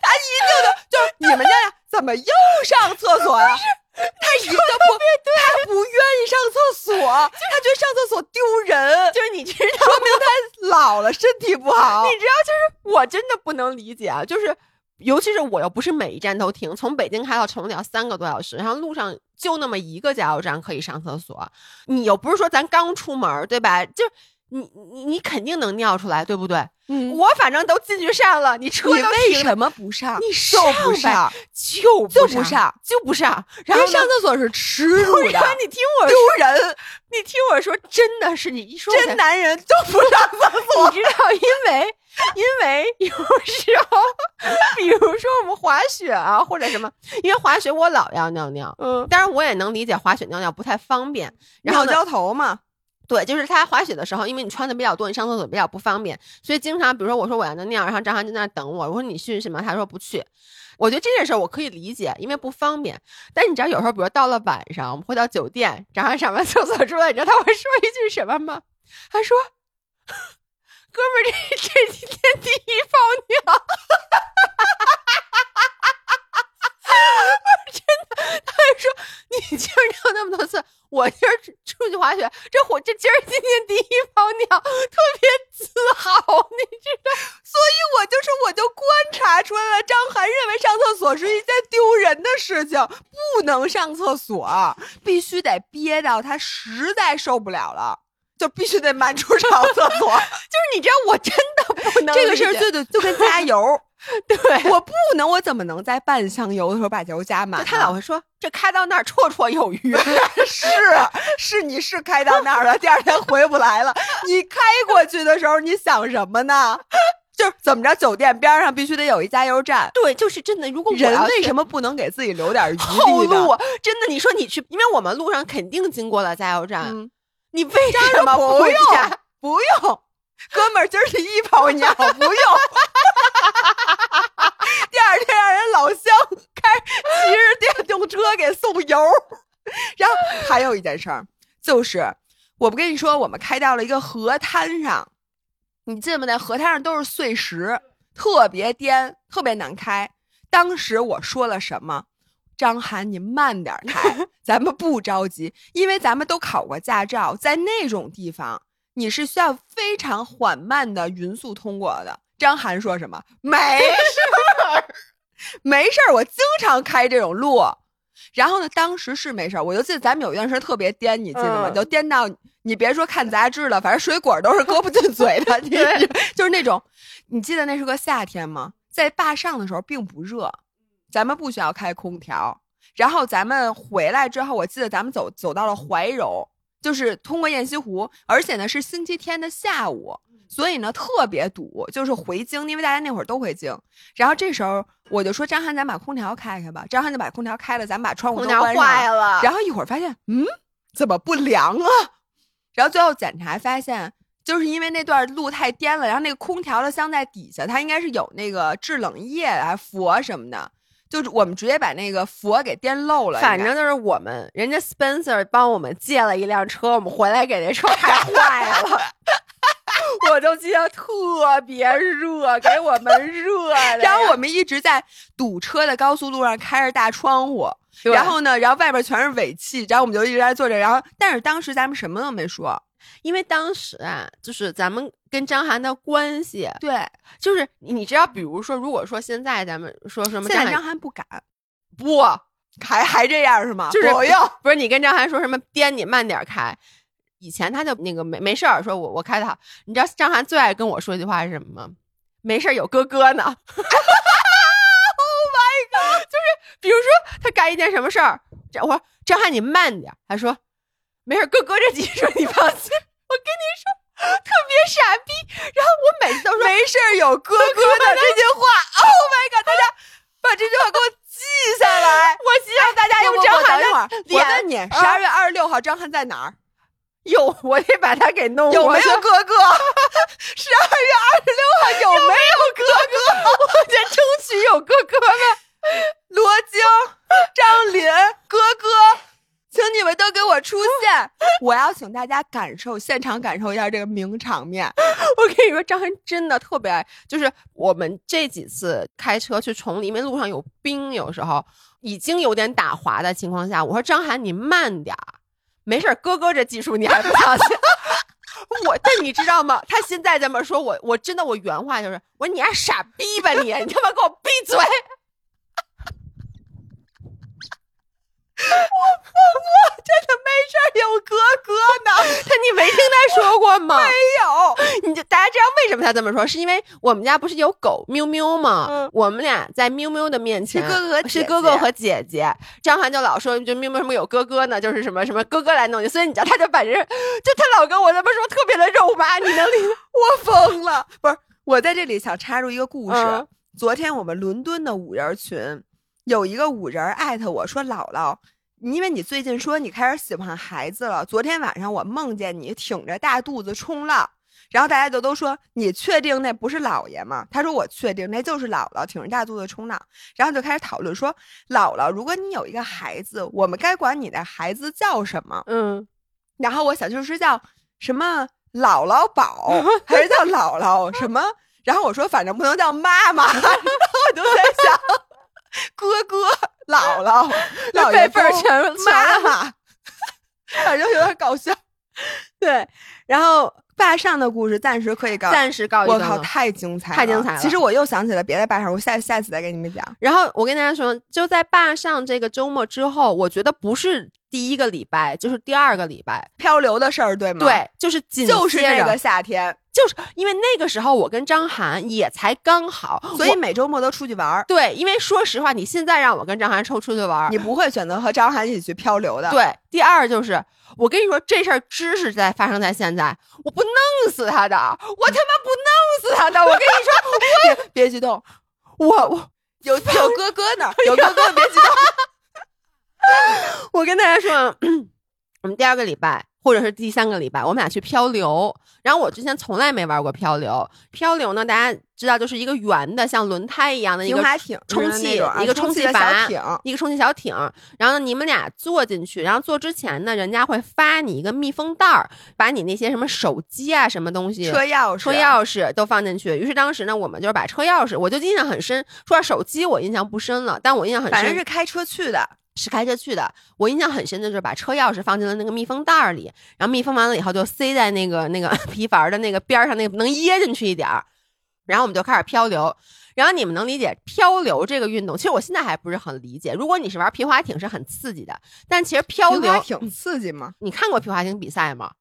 他一定的就是你们尿尿怎么又上厕所呀、他一个不，他不愿意上厕所，他觉得上厕所丢人，就是你知道说明他老了，身体不好。你知道，就是我真的不能理解啊，就是尤其是我又不是每一站都停，从北京开到崇礼要三个多小时，然后路上就那么一个加油站可以上厕所，你又不是说咱刚出门，对吧？就你你你肯定能尿出来，对不对？嗯，我反正都进去上了，你车你都停为什么不上？你上不上呗上，就就不不上，就不上，然后上厕所是耻辱的你听我丢说，人。你听我说，真的是你一说真男人就不上厕所。你知道，因为因为有时候，比如说我们滑雪啊，或者什么，因为滑雪我老要尿尿，嗯，当然我也能理解滑雪尿尿不太方便。然后浇头嘛，对，就是他滑雪的时候，因为你穿的比较多，你上厕所比较不方便，所以经常，比如说我说我要尿尿，然后张涵就在那等我，我说你去什么？他说不去。我觉得这件事我可以理解，因为不方便。但是你知道，有时候比如到了晚上，我们回到酒店，张涵上完厕所出来，你知道他会说一句什么吗？他说：“哥们，这这几天第一泡尿。”真的，他还说你今儿尿那么多次，我今儿出去滑雪，这火这今儿今天第一泡尿，特别自豪，你知道？所以我就是，我就观察出来了，张涵认为上厕所是一件丢人的事情，不能上厕所，必须得憋到他实在受不了了，就必须得满处上厕所。就是你知道，我真的不能这个事儿，就得就跟加油。对我不能，我怎么能在半箱油的时候把油加满？他老会说这开到那儿绰绰有余。是是，你是开到那儿了，第二天回不来了。你开过去的时候，你想什么呢？就是怎么着，酒店边上必须得有一加油站。对，就是真的。如果人为什么不能给自己留点余后路？真的，你说你去，因为我们路上肯定经过了加油站，你为什么不用？不用。哥们儿，今儿第一泡尿不用，第二天让人老乡开骑着电动车给送油。然后还有一件事儿，就是我不跟你说，我们开到了一个河滩上，你记不？那河滩上都是碎石，特别颠，特别难开。当时我说了什么？张涵，你慢点开，咱们不着急，因为咱们都考过驾照，在那种地方。你是需要非常缓慢的匀速通过的。张涵说什么？没事儿，没事儿，我经常开这种路。然后呢，当时是没事儿，我就记得咱们有一段时间特别颠，你记得吗？就颠到你别说看杂志了，反正水果都是搁不进嘴的 就是那种。你记得那是个夏天吗？在坝上的时候并不热，咱们不需要开空调。然后咱们回来之后，我记得咱们走走到了怀柔。就是通过雁西湖，而且呢是星期天的下午，所以呢特别堵。就是回京，因为大家那会儿都回京。然后这时候我就说张翰，咱把空调开开吧。张翰就把空调开了，咱们把窗户都关上了。然后一会儿发现，嗯，怎么不凉啊？然后最后检查发现，就是因为那段路太颠了，然后那个空调的箱在底下，它应该是有那个制冷液啊、佛什么的。就是我们直接把那个佛给颠漏了，反正就是我们人家 Spencer 帮我们借了一辆车，我们回来给那车开坏了，我就记得特别热，给我们热的。然后我们一直在堵车的高速路上开着大窗户，然后呢，然后外边全是尾气，然后我们就一直在坐着，然后但是当时咱们什么都没说。因为当时啊，就是咱们跟张涵的关系，对，就是你知道，比如说，如果说现在咱们说什么，现在张涵不敢，不还还这样是吗？就是不 用，不是你跟张涵说什么颠你慢点开，以前他就那个没没事儿，说我我开的好，你知道张涵最爱跟我说一句话是什么吗？没事儿有哥哥呢。Oh my god！就是比如说他干一件什么事儿，我说张涵你慢点，他说没事，哥哥这技术你放心。我跟你说，特别傻逼。然后我每次都说没事儿，有哥哥的这句话。Oh my god！大家把这句话给我记下来。我希望大家用张涵的脸。我问你，十二月二十六号张翰在哪儿？有，我得把他给弄。有没有哥哥？十二月二十六号有没有哥哥？我得争取有哥哥们。罗京、张林，哥哥。请你们都给我出现！我要请大家感受现场，感受一下这个名场面。我跟你说，张涵真的特别爱，就是我们这几次开车去崇礼，因为路上有冰，有时候已经有点打滑的情况下，我说张涵你慢点儿，没事哥哥这技术你还不相信？我，但你知道吗？他现在这么说，我我真的我原话就是，我说你还傻逼吧你，你他妈给我闭嘴！我疯了，真的没事儿有哥哥呢。他你没听他说过吗？没有。你就大家知道为什么他这么说？是因为我们家不是有狗喵喵吗？嗯。我们俩在喵喵的面前是哥哥是哥哥和姐姐。张涵就老说，就喵喵什么有哥哥呢？就是什么什么哥哥来弄你。所以你知道，他就反正就他老跟我这么说，特别的肉麻。你能理？我疯了。不是，我在这里想插入一个故事。昨天我们伦敦的五人群。有一个五人艾特我说：“姥姥，因为你最近说你开始喜欢孩子了，昨天晚上我梦见你挺着大肚子冲浪，然后大家就都说你确定那不是姥爷吗？他说我确定那就是姥姥挺着大肚子冲浪，然后就开始讨论说姥姥，如果你有一个孩子，我们该管你的孩子叫什么？嗯，然后我想就是叫什么姥姥宝，还是叫姥姥什么？然后我说反正不能叫妈妈，然后我就在想 哥哥、姥姥、姥爷辈辈儿全妈妈，反正有点搞笑。对，然后坝上的故事暂时可以告，暂时告一我靠。太精彩，太精彩了其实我又想起了别的坝上，我下下次再给你们讲。然后我跟大家说，就在坝上这个周末之后，我觉得不是第一个礼拜，就是第二个礼拜，漂流的事儿，对吗？，对，就是紧就是接着那个夏天，就是因为那个时候我跟张涵也才刚好，所以每周末都出去玩儿。对，因为说实话，你现在让我跟张涵抽出去玩儿，你不会选择和张涵一起去漂流的。，对。第二就是，我跟你说，这事儿知识在发生在现在，我不弄死他的，我他妈不弄死他的。我跟你说，别别激动，我我有有哥哥呢，有哥哥，别激动。我 跟大家说，我们第二个礼拜或者是第三个礼拜，我们俩去漂流。然后我之前从来没玩过漂流，漂流呢，大家知道就是一个圆的，像轮胎一样的一个充气一个充气小艇，一个充气小艇，然后呢，你们俩坐进去，然后坐之前呢，人家会发你一个密封袋儿，把你那些什么手机啊、什么东西、车钥匙，车钥匙都放进去。于是当时呢，我们就是把车钥匙，我就印象很深。说到手机，我印象不深了，但我印象很深，反正是开车去的。是开车去的。我印象很深的就是把车钥匙放进了那个密封袋儿里，然后密封完了以后就塞在那个那个 皮筏的那个边儿上，那个能掖进去一点儿。然后我们就开始漂流。然后你们能理解漂流这个运动？其实我现在还不是很理解。如果你是玩皮划艇是很刺激的，但其实漂流，挺刺激吗？你看过皮划艇比赛吗？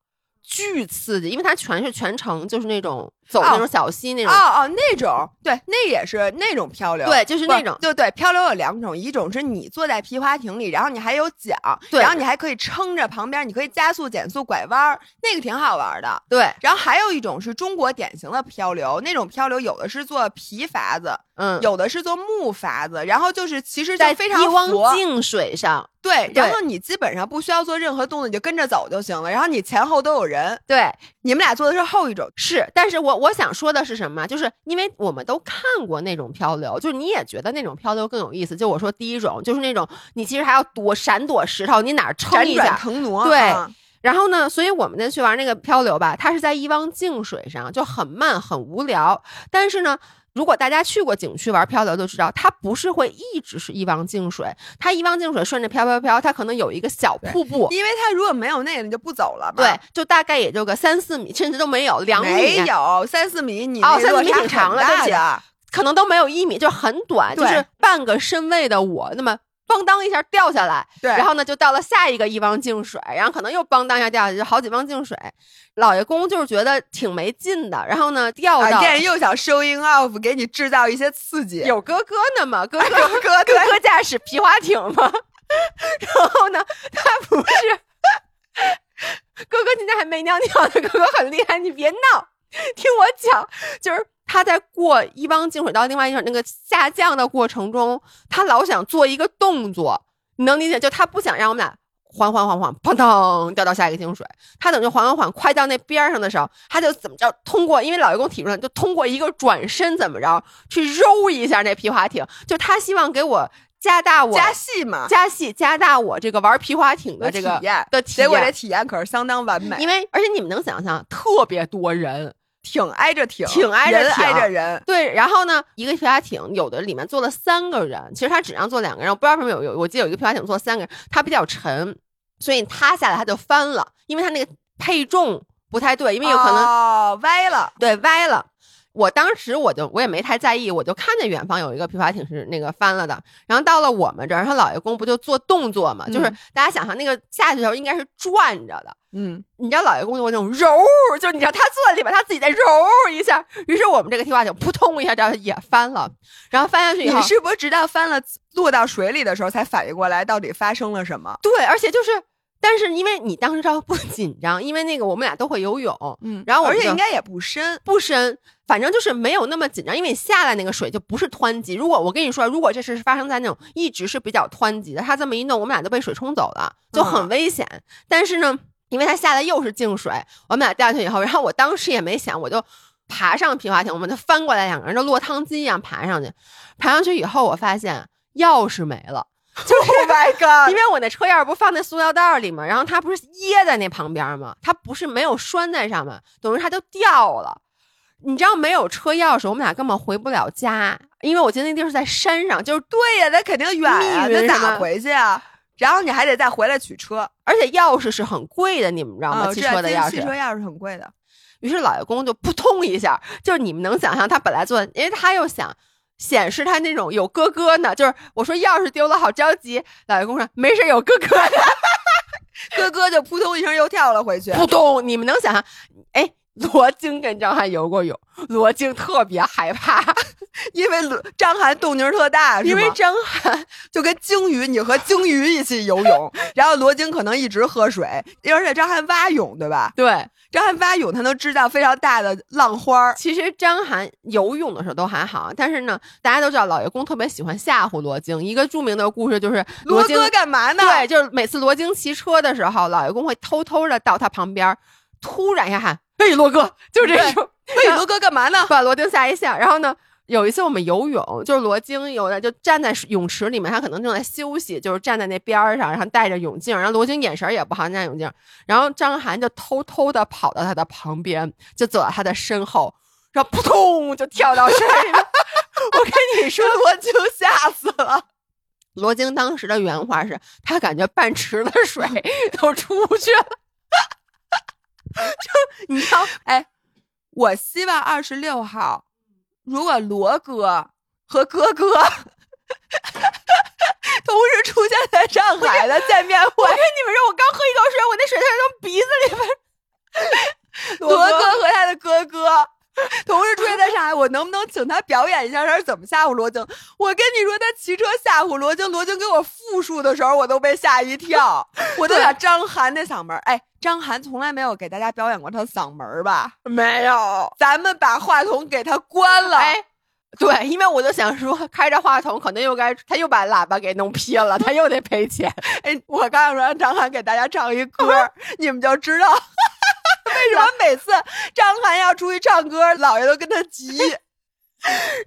巨刺激，因为它全是全程就是那种走哦那种小溪那哦种，哦哦，那种对，那也是那种漂流，对，就是那种。对对，漂流有两种，一种是你坐在皮划艇里，然后你还有桨，对然后你还可以撑着旁边，你可以加速、减速、拐弯，那个挺好玩的。对，然后还有一种是中国典型的漂流，那种漂流有的是做皮筏子，嗯，有的是做木筏子，然后就是其实就在非常一汪佛静水上，对，然后你基本上不需要做任何动作，你就跟着走就行了。然后你前后都有人，对，你们俩做的是后一种，是，但是我我想说的是什么？就是因为我们都看过那种漂流，就是你也觉得那种漂流更有意思。就我说第一种，就是那种你其实还要躲闪躲石头，你哪儿撑一下。腾挪，对啊然后呢，所以我们那去玩那个漂流吧，它是在一汪静水上，就很慢很无聊。但是呢。如果大家去过景区玩漂流，就知道它不是会一直是一汪净水，它一汪净水顺着飘飘飘，它可能有一个小瀑布，因为它如果没有那个，你就不走了嘛。对，，就大概也就个三四米，甚至都没有两米，没有三四米，你哦三四米挺长很了对不起大的。可能都没有一米，就很短，就是半个身位的我，那么邦当一下掉下来，对，然后呢就到了下一个一汪净水，然后可能又邦当一下掉下去，就好几汪净水。老爷公就是觉得挺没劲的，然后呢掉啊，到、店又想 showing off，给你制造一些刺激。有哥哥呢嘛，哥哥哥哥哥哥驾驶皮划艇吗，然后呢他不是哥哥今天还没尿尿呢，哥哥很厉害，你别闹，听我讲，就是他在过一汪净水到另外一个那个下降的过程中，他老想做一个动作，你能理解？就他不想让我们俩。缓缓缓缓，砰当掉到下一个净水。他等就缓缓缓，快到那边上的时候，他就怎么着通过，因为老爷公体重就通过一个转身怎么着去揉一下那皮划艇，就他希望给我加大我加戏嘛，加戏加大我这个玩皮划艇的这个体验的体结果这，体验可是相当完美，因为而且你们能想象，特别多人，挺挨着挺，挺挨着挨着人。对，然后呢，一个皮划艇有的里面坐了三个人，其实他只让坐两个人，我不知道为什么有有，我记得有一个皮划艇坐三个人，它比较沉，所以塌下来它就翻了，因为它那个配重不太对，因为有可能、哦歪了，对歪了。我当时我就我也没太在意，我就看见远方有一个皮划艇是那个翻了的，然后到了我们这儿，然后老爷公不就做动作嘛，就是嗯大家想象那个下去的时候应该是转着的，嗯，你知道老爷公有那种揉，就你知道他坐在里边，他自己在揉一下，于是我们这个听话就扑通一下，这样也翻了，然后翻下去以后你，是不是直到翻了落到水里的时候才反应过来到底发生了什么？对，而且就是，但是因为你当时不紧张，因为那个我们俩都会游泳，嗯然后而且应该也不深，不深，反正就是没有那么紧张，因为你下来那个水就不是湍急。如果我跟你说，如果这事是发生在那种一直是比较湍急的，他这么一弄，我们俩都被水冲走了，就很危险。但是呢，因为他下来又是静水，我们俩掉下去以后，然后我当时也没想，我就爬上皮划艇，我们就翻过来，两个人就落汤鸡一样爬上去。爬上去以后，我发现钥匙没了。就是 my god，因为我那车钥匙不放在塑料袋里嘛，然后它不是掖在那旁边吗？它不是没有拴在上面，等于它就掉了。你知道没有车钥匙，我们俩根本回不了家，因为我记得那地儿是在山上，就是对呀，那肯定远呀，那咋回去啊？然后你还得再回来取车，而且钥匙是很贵的，你们知道吗？汽车的钥匙，汽车钥匙很贵的。于是老爷公就扑通一下，就是你们能想象他本来坐，因为他又想。显示他那种有哥哥呢，就是我说钥匙丢了，好着急。老爷公说没事，有哥哥的，哥哥就扑通一声又跳了回去。扑通，你们能想象？哎，罗京跟张翰游过泳，罗京特别害怕，因为张翰动静特大，因为张翰就跟鲸鱼，你和鲸鱼一起游泳，然后罗京可能一直喝水，而且张翰蛙泳，对吧？对。张翰蛙泳，他能知道非常大的浪花。其实张翰游泳的时候都还好，但是呢，大家都知道老爷公特别喜欢吓唬罗京。一个著名的故事就是罗哥干嘛呢？对，就是每次罗京骑车的时候，老爷公会偷偷的到他旁边，突然一下喊：“哎，罗哥！”就这种。哎，罗哥干嘛呢？把罗京吓一吓。然后呢？有一次我们游泳，就是罗京有的就站在泳池里面，他可能正在休息，就是站在那边上，然后戴着泳镜，然后罗京眼神也不好，戴泳镜，然后张涵就偷偷的跑到他的旁边，就走到他的身后，然后扑通就跳到水里。我跟你说，罗京吓死了。罗京当时的原话是他感觉半池的水 都出去了。就你知道，哎，我希望二十六号。如果罗哥和哥哥 同时出现在上海的见面会，我跟你们说，我刚喝一口水，我那水才从鼻子里面。罗哥和他的哥哥同时出现在上海，我能不能请他表演一下他是怎么吓唬罗京？我跟你说，他骑车吓唬罗京，罗京给我复述的时候，我都被吓一跳。我都想张涵那嗓门，哎。张涵从来没有给大家表演过他的嗓门吧？没有，咱们把话筒给他关了。哎，对，因为我就想说，开着话筒可能又该他又把喇叭给弄劈了，他又得赔钱。哎，我刚想说让张涵给大家唱一歌，你们就知道为什么每次张涵要出去唱歌，姥爷都跟他急。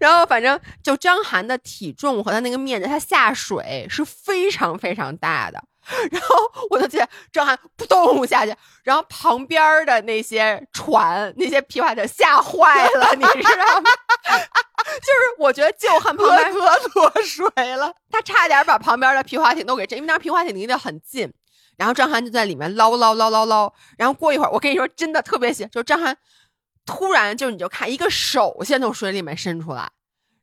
然后反正就张涵的体重和他那个面子，他下水是非常非常大的。然后我就记得张翰扑通下去，然后旁边的那些船、那些皮划艇吓坏了，你知道吗？就是我觉得就恨旁边哥脱水了，他差点把旁边的皮划艇都给震，因为那皮划艇离得很近。然后张翰就在里面捞捞捞捞捞，然后过一会儿，我跟你说真的特别邪，就是张翰突然就你就看一个手先从水里面伸出来，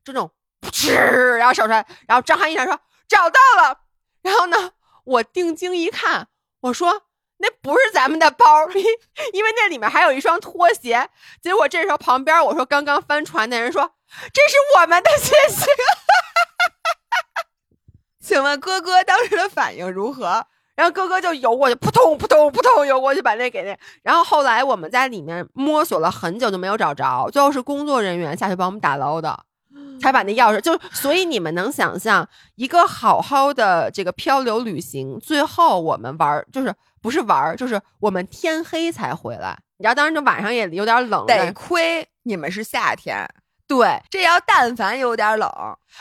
这种噗然后手出来，然后张翰一闪说找到了，然后呢？我定睛一看，我说那不是咱们的包，因为那里面还有一双拖鞋。结果这时候旁边我说刚刚翻船的人说这是我们的鞋鞋。请问哥哥当时的反应如何？然后哥哥就游过去，扑通扑通扑通游过去把那给那。然后后来我们在里面摸索了很久都没有找着，最后是工作人员下去帮我们打捞的。才把那钥匙就，所以你们能想象一个好好的这个漂流旅行，最后我们玩就是不是玩，就是我们天黑才回来。你知道当时就晚上也有点冷，得亏你们是夏天。对，这要但凡有点冷，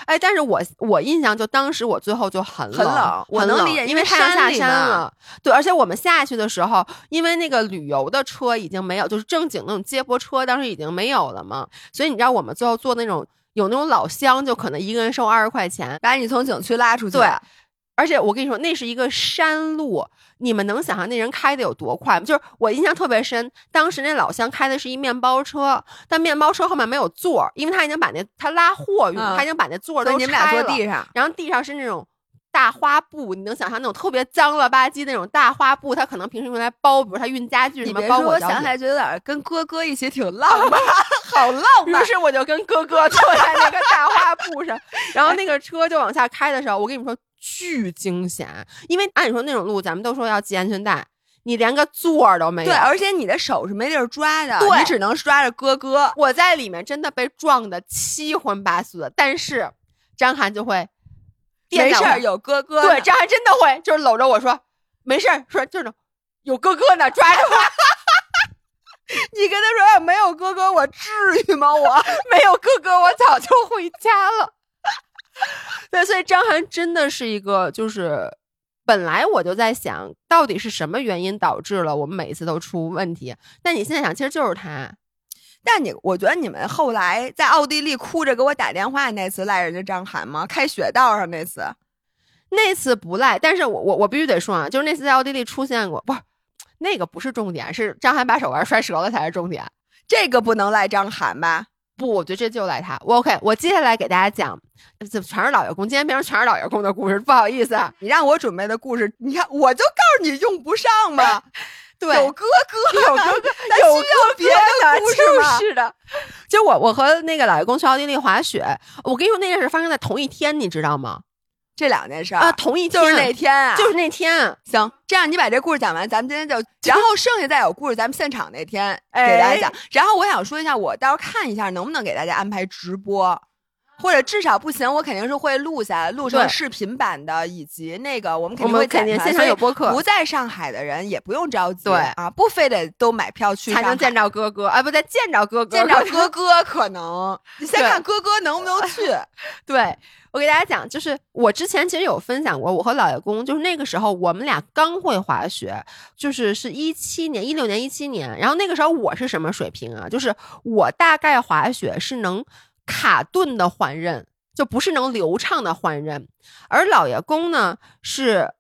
哎，但是我我印象就当时我最后就很冷，很冷，我能理解，因为太阳下山了。对，而且我们下去的时候，因为那个旅游的车已经没有，就是正经那种接驳车，当时已经没有了嘛，所以你知道我们最后坐那种。有那种老乡，就可能一个人收二十块钱，把你从景区拉出去。对，而且我跟你说，那是一个山路，你们能想象那人开的有多快吗？就是我印象特别深，当时那老乡开的是一面包车，但面包车后面没有座，因为他已经把那他拉货用，他已经把那座都拆了。地上，然后地上是那种。大花布，你能想象那种特别脏了吧唧那种大花布？他可能平时用来包，比如他运家具什么包。我想起来觉得有点跟哥哥一起挺浪 漫，好浪漫。于是我就跟哥哥坐在那个大花布上，然后那个车就往下开的时候，我跟你们说巨惊险，因为按理说那种路咱们都说要系安全带，你连个座儿都没有。对，而且你的手是没地儿抓的，你只能抓着哥哥。我在里面真的被撞的七荤八素的，但是张涵就会没事有哥哥。对，张涵真的会就是搂着我说没事儿，说就是有哥哥呢，抓着我。你跟他说没有哥哥，我至于吗？我没有哥哥，我早就回家了。对，所以张涵真的是一个，就是本来我就在想，到底是什么原因导致了我们每次都出问题？但你现在想，其实就是他。但你，我觉得你们后来在奥地利哭着给我打电话那次赖人家张涵吗？开雪道上那次，那次不赖，但是我我我必须得说啊，就是那次在奥地利出现过，不是那个不是重点，是张涵把手腕摔折了才是重点。这个不能赖张涵吧？不，我觉得这就赖他。我 OK，我接下来给大家讲，这全是老爷工，今天变成全是老爷工的故事，不好意思啊。你让我准备的故事，你看我就告诉你用不上嘛。对，有哥哥，有哥哥，咱有需要别的故事吗？是的，就我我和那个老爷工去奥地利滑雪，我跟你说那件事发生在同一天，你知道吗？这两件事儿啊，同一天就是那天啊，就是那天。行，这样你把这故事讲完，咱们今天就，然后剩下再有故事，咱们现场那天哎给大家讲。然后我想说一下，我到时候看一下能不能给大家安排直播。或者至少不行，我肯定是会录下来，录成视频版的，以及那个我们肯定会肯定现场有播客不在上海的人也不用着急，对啊，不非得都买票去才能见着哥哥啊，不对见着哥哥，见着哥哥，可能你先看哥哥能不能 去。对我给大家讲，就是我之前其实有分享过，我和老爷公就是那个时候我们俩刚会滑雪，就是是一七年、一六年、一七年，然后那个时候我是什么水平啊？就是我大概滑雪是能卡顿的换刃，就不是能流畅的换刃，而老爷公呢是。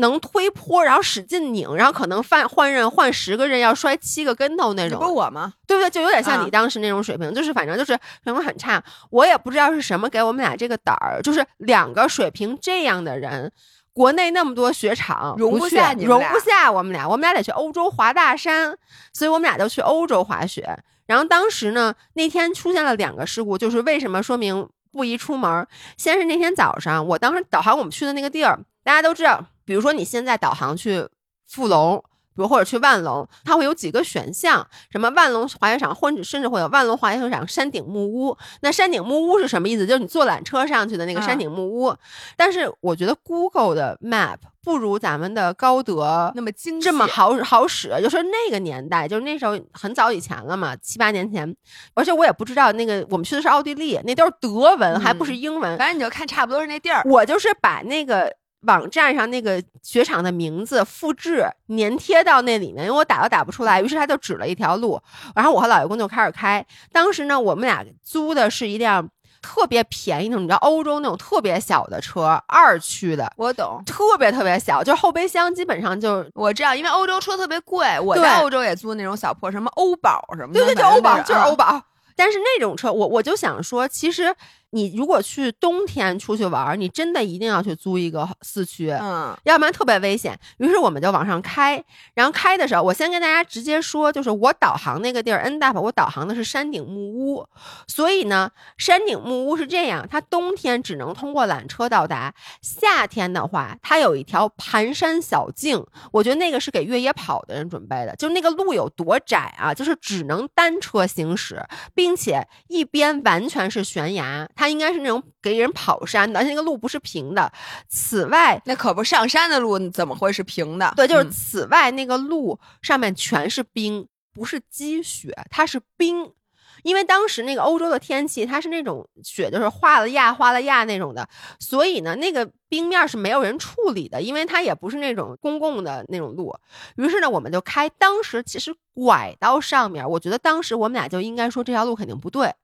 能推坡，然后使劲拧，然后可能换换刃换十个刃要摔七个跟头那种。不是我吗？对不对？就有点像啊你当时那种水平，就是反正就是水平很差。我也不知道是什么给我们俩这个胆儿，就是两个水平这样的人，国内那么多雪场容不下你们容不下我们俩，我们俩得去欧洲滑大山，所以我们俩就去欧洲滑雪。然后当时呢，那天出现了两个事故，就是为什么说明不宜出门。先是那天早上，我当时导航我们去的那个地儿，大家都知道，比如说你现在导航去富龙。比如或者去万隆，它会有几个选项，什么万隆滑雪场，或者甚至会有万隆滑雪场山顶木屋。那山顶木屋是什么意思？就是你坐缆车上去的那个山顶木屋。但是我觉得 Google 的 Map 不如咱们的高德那么精这么好好使，就说那个年代，就是那时候很早以前了嘛，七八年前，而且我也不知道那个我们去的是奥地利，那都是德文，还不是英文。反正你就看差不多是那地儿。我就是把那个网站上那个雪场的名字复制粘贴到那里面，因为我打都打不出来，于是他就指了一条路，然后我和老爷公就开始开。当时呢，我们俩租的是一辆特别便宜那种，你知道欧洲那种特别小的车，二驱的。我懂，特别特别小，就是后备箱基本上就我知道，因为欧洲车特别贵，我在欧洲也租那种小破，什么欧宝什么的。对对对，欧宝就是欧宝。但是那种车，我我就想说，其实你如果去冬天出去玩儿，你真的一定要去租一个四驱。嗯，要不然特别危险。于是我们就往上开，然后开的时候，我先跟大家直接说，就是我导航那个地儿 N up，我导航的是山顶木屋，所以呢，山顶木屋是这样，它冬天只能通过缆车到达，夏天的话，它有一条盘山小径，我觉得那个是给越野跑的人准备的，就那个路有多窄啊，就是只能单车行驶，并且一边完全是悬崖，它应该是那种给人跑山的，而且那个路不是平的。此外，那可不上山的路怎么会是平的？对，就是嗯此外那个路上面全是冰，不是积雪，它是冰。因为当时那个欧洲的天气，它是那种雪就是化了压、化了压那种的，所以呢，那个冰面是没有人处理的，因为它也不是那种公共的那种路。于是呢，我们就开，当时其实拐到上面，我觉得当时我们俩就应该说这条路肯定不对。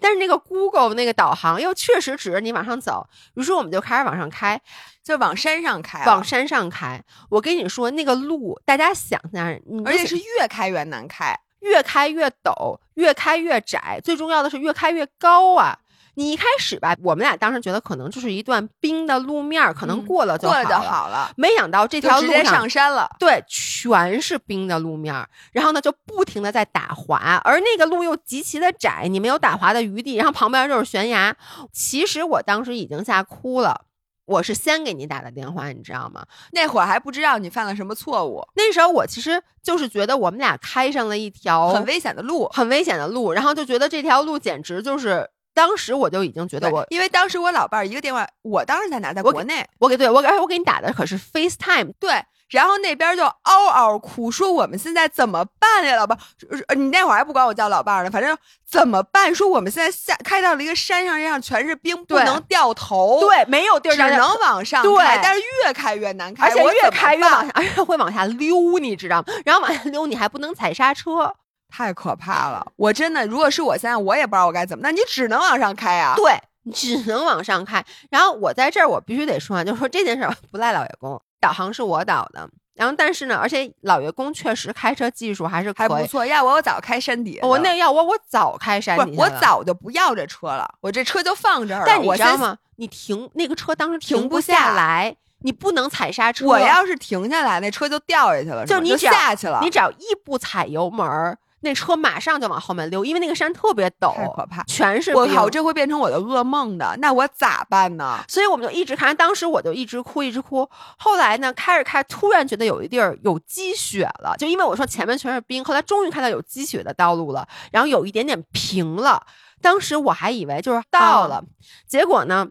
但是那个 Google 那个导航又确实指着你往上走，于是我们就开始往上开，就往山上开，往山上开。我跟你说，那个路，大家想象，而且是越开越难开。越开越陡，越开越窄，最重要的是越开越高啊！你一开始吧，我们俩当时觉得可能就是一段冰的路面儿，可能嗯过了就好过了就好了，没想到这条路上上山了。对，全是冰的路面儿，然后呢就不停的在打滑，而那个路又极其的窄，你没有打滑的余地，然后旁边就是悬崖。其实我当时已经吓哭了，我是先给你打的电话，你知道吗？那会儿还不知道你犯了什么错误，那时候我其实就是觉得我们俩开上了一条很危险的路。很危险的路，然后就觉得这条路简直就是，当时我就已经觉得我，因为当时我老伴儿一个电话，我当时在哪，在国内，我给对我给我给你打的可是 FaceTime，对，然后那边就嗷嗷哭，说我们现在怎么办呀，老伴儿？呃你那会儿还不管我叫老伴儿呢，反正怎么办？说我们现在下开到了一个山上，上全是冰，不能掉头，，对，没有地儿只能往上对开，但是越开越难开，而且越开越往下，而且会往下溜，你知道吗？然后往下溜，你还不能踩刹车。太可怕了！我真的，如果是我现在，我也不知道我该怎么，那你只能往上开啊。对，你只能往上开。然后我在这儿，我必须得说啊，就是说这件事儿不赖老爷公，导航是我导的。然后但是呢，而且老爷公确实开车技术还是。还不错，要我我早开山底。我那要我我早开山底，我早就不要这车了，我这车就放这儿了。但你？知道吗？你停那个车当时停不不下来，你不能踩刹车。我要是停下来，那车就掉下去了，就就是你只要下去了，你只要一不踩油门儿，那车马上就往后面溜，因为那个山特别陡，太可怕。全是冰我靠，这会变成我的噩梦的，那我咋办呢？所以我们就一直看，当时我就一直哭，一直哭。后来呢，开着开，突然觉得有一地儿有积雪了，就因为我说前面全是冰，后来终于看到有积雪的道路了，然后有一点点平了。当时我还以为就是到了，结果呢，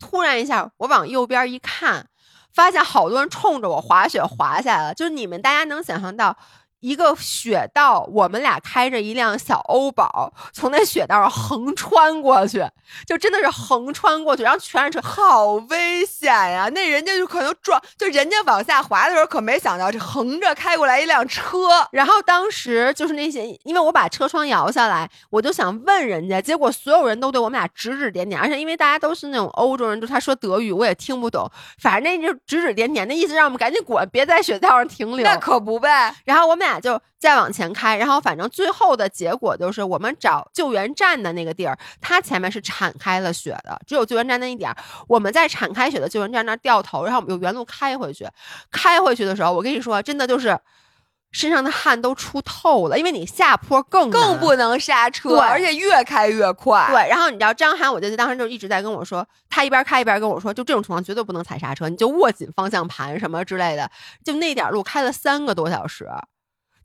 突然一下我往右边一看，发现好多人冲着我滑雪滑下来了。就是你们大家能想象到。一个雪道，我们俩开着一辆小欧宝从那雪道上横穿过去，就真的是横穿过去，然后全是车，好危险呀！那人家就可能撞，就人家往下滑的时候，可没想到这横着开过来一辆车。然后当时就是那些，因为我把车窗摇下来，我就想问人家，结果所有人都对我们俩指指点点，而且因为大家都是那种欧洲人，就他说德语我也听不懂，反正那就指指点点，那意思让我们赶紧滚，别在雪道上停留。那可不呗，然后我们俩就再往前开，然后反正最后的结果就是我们找救援站的那个地儿，它前面是铲开了雪的，只有救援站那一点儿。我们在铲开雪的救援站那儿掉头，然后我们又原路开回去。开回去的时候，我跟你说，真的就是身上的汗都出透了，因为你下坡更更不能刹车，对而且越开越快。对，然后你知道张涵，我就当时就一直在跟我说，他一边开一边跟我说，就这种情况绝对不能踩刹车，你就握紧方向盘什么之类的。就那点路开了三个多小时，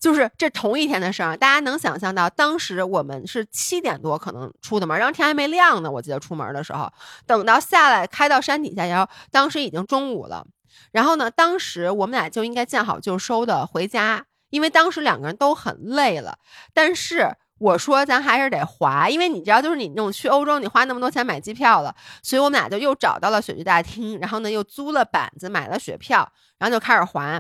就是这同一天的事儿。大家能想象到，当时我们是七点多可能出的门，然后天还没亮呢。我记得出门的时候，等到下来开到山底下，然后当时已经中午了。然后呢，当时我们俩就应该见好就收的回家，因为当时两个人都很累了。但是我说咱还是得滑，因为你知道，就是你那种去欧洲，你花那么多钱买机票了，所以我们俩就又找到了雪具大厅，然后呢又租了板子，买了雪票，然后就开始滑。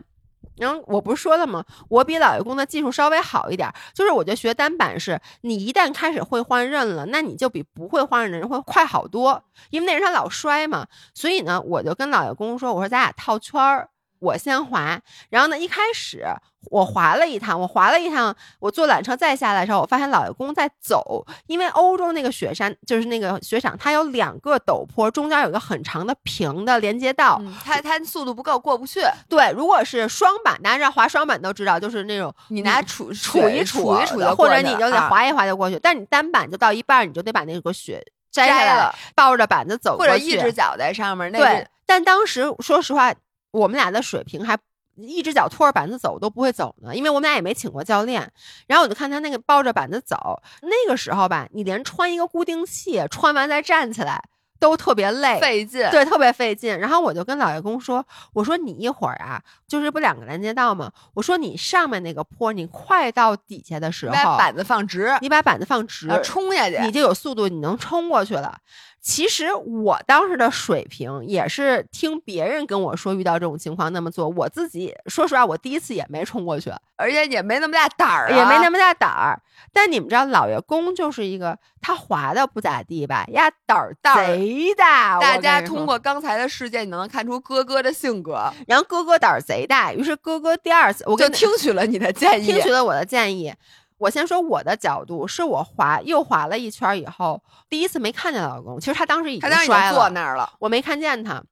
然后我不是说了吗？我比老爷公的技术稍微好一点儿，就是我就学单板是，你一旦开始会换刃了，那你就比不会换刃的人会快好多，因为那人他老摔嘛。所以呢，我就跟老爷公说，我说咱俩套圈儿，我先滑。然后呢，一开始我滑了一趟，我滑了一趟，我坐缆车再下来的时候，我发现老爷公在走，因为欧洲那个雪山就是那个雪场，它有两个陡坡，中间有一个很长的平的连接道。嗯，他他速度不够，过不去。对，如果是双板，大家知道滑双板都知道，就是那种你拿杵杵一杵一杵的，或者你就得滑一滑就过去。但你单板就到一半，你就得把那个雪摘下来，了抱着板子走过去，或者一只脚在上面。那对，但当时说实话，我们俩的水平还一只脚拖着板子走都不会走呢，因为我们俩也没请过教练。然后我就看他那个抱着板子走，那个时候吧，你连穿一个固定器，穿完再站起来都特别累，费劲。对，特别费劲。然后我就跟老爷公说：“我说你一会儿啊，就是不两个拦截道吗？我说你上面那个坡，你快到底下的时候，把板子放直，你把板子放直，冲下去。你就有速度，你能冲过去了。其实我当时的水平也是听别人跟我说遇到这种情况那么做，我自己说实话，我第一次也没冲过去，而且也没那么大胆儿、啊，也没那么大胆儿。但你们知道，老爷公就是一个他滑的不咋地吧，呀胆儿胆儿贼大。大家通过刚才的事件，你能看出哥哥的性格，然后哥哥胆儿贼大，于是哥哥第二次我就听取了你的建议，听取了我的建议。我先说我的角度，是我滑又滑了一圈以后，第一次没看见老公，其实他当时已经他当时已经摔了，坐那儿了。我没看见他，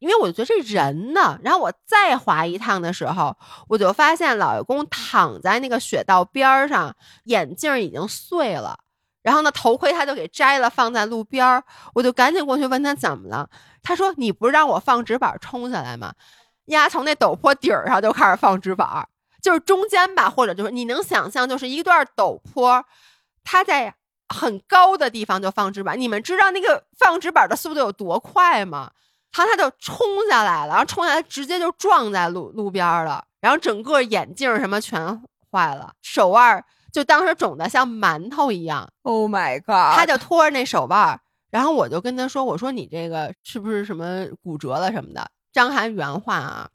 因为我就觉得这人呢。然后我再滑一趟的时候，我就发现老爷公躺在那个雪道边上，眼镜已经碎了。然后呢，头盔他就给摘了，放在路边儿。我就赶紧过去问他怎么了。他说：“你不是让我放纸板冲下来吗？”丫从那陡坡底儿上就开始放纸板，就是中间吧，或者就是你能想象，就是一段陡坡，他在很高的地方就放纸板。你们知道那个放纸板的速度有多快吗？他他就冲下来了，然后冲下来直接就撞在路路边了，然后整个眼镜什么全坏了，手腕就当时肿的像馒头一样。Oh my god！他就拖着那手腕，然后我就跟他说：“我说你这个是不是什么骨折了什么的？”张涵原话啊，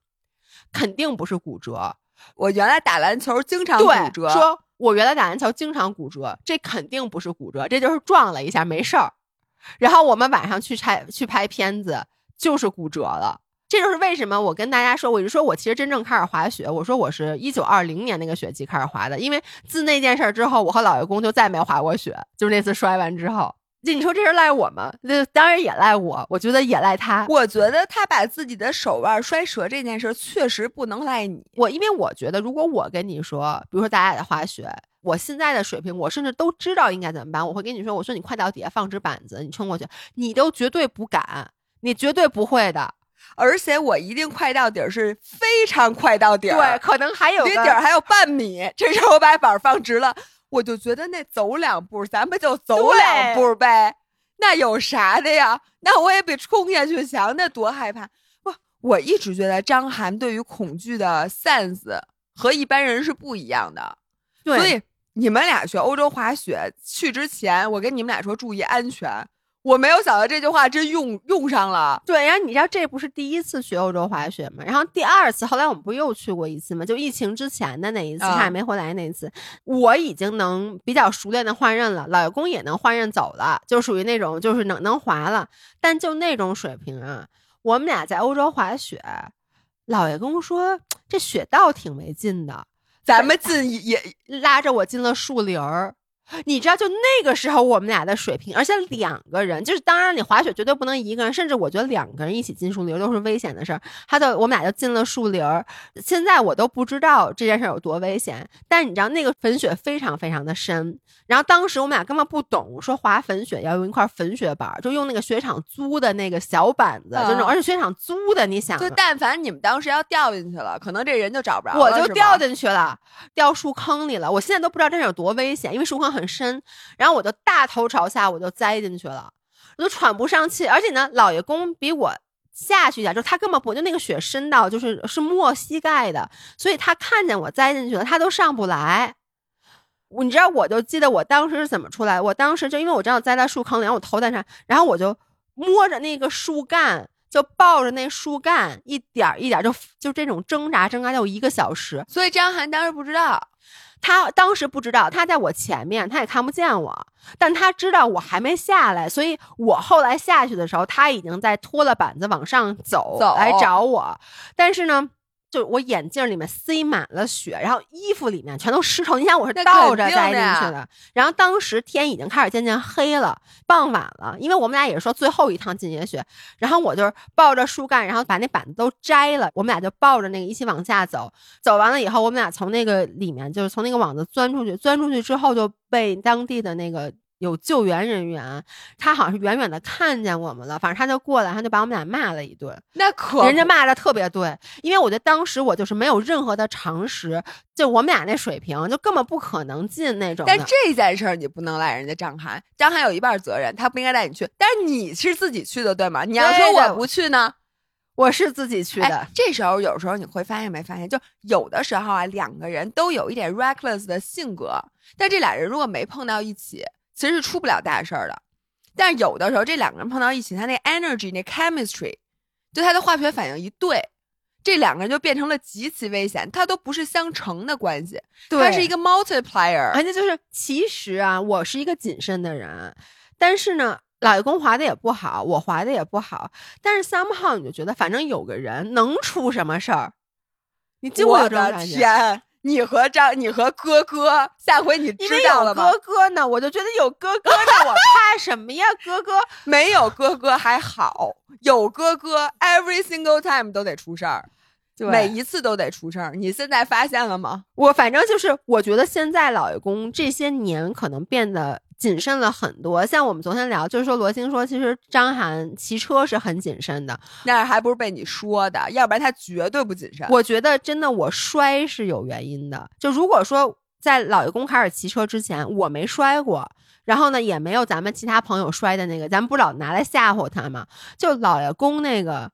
肯定不是骨折。我原来打篮球经常骨，折，说我原来打篮球经常骨折，这肯定不是骨折，这就是撞了一下没事儿。然后我们晚上去拍去拍片子，就是骨折了。这就是为什么我跟大家说，我就说我其实真正开始滑雪，我说我是一九二零年那个雪季开始滑的，因为自那件事儿之后，我和老爷公就再没滑过雪，就是那次摔完之后。这你说这是赖我吗？那当然也赖我，我觉得也赖他。我觉得他把自己的手腕摔折这件事确实不能赖你。我因为我觉得，如果我跟你说，比如说咱俩在滑雪，我现在的水平，我甚至都知道应该怎么办。我会跟你说，我说你快到底下放支板子，你冲过去，你都绝对不敢，你绝对不会的。而且我一定快到底儿是非常快到底儿，对，可能还有离个底儿还有半米。这时候我把板儿放直了，我就觉得那走两步，咱们就走两步呗。那有啥的呀？那我也比冲下去强，那多害怕！不，我一直觉得张涵对于恐惧的 sense 和一般人是不一样的。对所以你们俩去欧洲滑雪去之前，我跟你们俩说注意安全。我没有想到这句话真用用上了。对，然后你知道这不是第一次去欧洲滑雪吗？然后第二次，后来我们不又去过一次吗？就疫情之前的那一次，啊差点没回来那一次，我已经能比较熟练的换刃了，老爷公也能换刃走了，就属于那种就是能能滑了。但就那种水平啊，我们俩在欧洲滑雪，老爷公说这雪道挺没劲的，咱们进也拉着我进了树林儿。你知道，就那个时候我们俩的水平，而且两个人，就是当然你滑雪绝对不能一个人，甚至我觉得两个人一起进树林都是危险的事儿。他就我们俩就进了树林儿，现在我都不知道这件事有多危险，但你知道那个粉雪非常非常的深，然后当时我们俩根本不懂，说滑粉雪要用一块粉雪板，就用那个雪场租的那个小板子，就那种，啊而且雪场租的，你想就但凡你们当时要掉进去了，可能这人就找不着了。我就掉进去了，掉树坑里了。我现在都不知道这是有多危险，因为树坑很很深。然后我就大头朝下，我就栽进去了，我就喘不上气。而且呢，老爷公比我下去一点，就他根本不就那个雪深到就是是没膝盖的，所以他看见我栽进去了，他都上不来。你知道，我就记得我当时是怎么出来。我当时就因为我知道栽在树坑里，然后我头在上，然后我就摸着那个树干，就抱着那树干，一点一点就就这种挣扎挣扎，就一个小时。所以张涵当时不知道，他当时不知道，他在我前面，他也看不见我，但他知道我还没下来，所以我后来下去的时候，他已经在拖了板子往上走走来找我，但是呢。就我眼镜里面塞满了雪，然后衣服里面全都湿透。你想我是倒着栽进去的，然后当时天已经开始渐渐黑了，傍晚了，因为我们俩也是说最后一趟进野雪，然后我就是抱着树干，然后把那板子都摘了，我们俩就抱着那个一起往下走。走完了以后，我们俩从那个里面就是从那个网子钻出去，钻出去之后就被当地的那个有救援人员，他好像是远远的看见我们了，反正他就过来，他就把我们俩骂了一顿。那可人家骂的特别对，因为我觉得当时我就是没有任何的常识，就我们俩那水平，就根本不可能进那种。但这件事儿你不能赖人家张涵，张涵有一半责任，他不应该带你去。但是你是自己去的，对吗？你要说我不去呢？我是自己去的哎，，这时候有时候你会发现没发现，就有的时候啊，两个人都有一点 reckless 的性格，但这俩人如果没碰到一起，其实是出不了大事儿的。但是有的时候这两个人碰到一起，他那 energy 那 chemistry，就他的化学反应一对，这两个人就变成了极其危险，他都不是相乘的关系，他是一个 multiplier。而且就是其实啊，我是一个谨慎的人，但是呢。老爷公滑的也不好，我滑的也不好，但是 somehow 你就觉得反正有个人能出什么事儿，你就会有我的这种感觉。天！你和张，你和哥哥，下回你知道了吗？哥哥呢，我就觉得有哥哥呢，我怕什么呀？哥哥，没有哥哥还好，有哥哥，every single time 都得出事儿，每一次都得出事儿。你现在发现了吗？我反正就是，我觉得现在老爷公这些年可能变得谨慎了很多。像我们昨天聊，就是说罗青说，其实张涵骑车是很谨慎的。那还不是被你说的，要不然他绝对不谨慎。我觉得真的，我摔是有原因的。就如果说在老爷公开始骑车之前，我没摔过，然后呢，也没有咱们其他朋友摔的那个，咱们不老拿来吓唬他吗？就老爷公那个。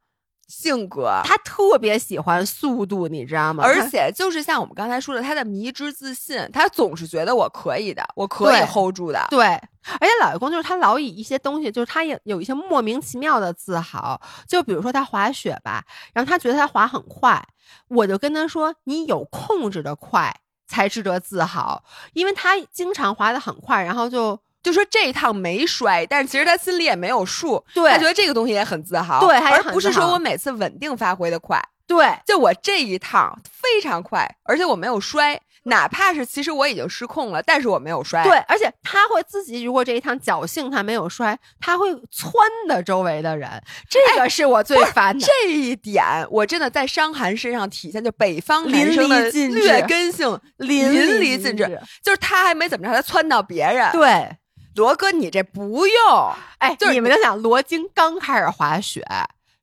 性格，他特别喜欢速度，你知道吗？而且就是像我们刚才说的，他的迷之自信，他总是觉得我可以的，我可以 hold 住的。对，而且老爷公就是他老以一些东西，就是他也有一些莫名其妙的自豪。就比如说他滑雪吧，然后他觉得他滑很快，我就跟他说：“你有控制的快才值得自豪，因为他经常滑的很快，然后就。”就说这一趟没摔，但是其实他心里也没有数，对他觉得这个东西也很自豪，对，而不是说我每次稳定发挥的快，对，就我这一趟非常快，而且我没有摔，哪怕是其实我已经失控了，但是我没有摔，对，而且他会自己如果这一趟侥幸他没有摔，他会撺的周围的人，这个是我最烦的这一点，我真的在伤寒身上体现，就北方男生的劣根性淋漓尽致，就是他还没怎么着，他撺到别人，对。罗哥，你这不用，哎，就是你们就想，罗京刚开始滑雪，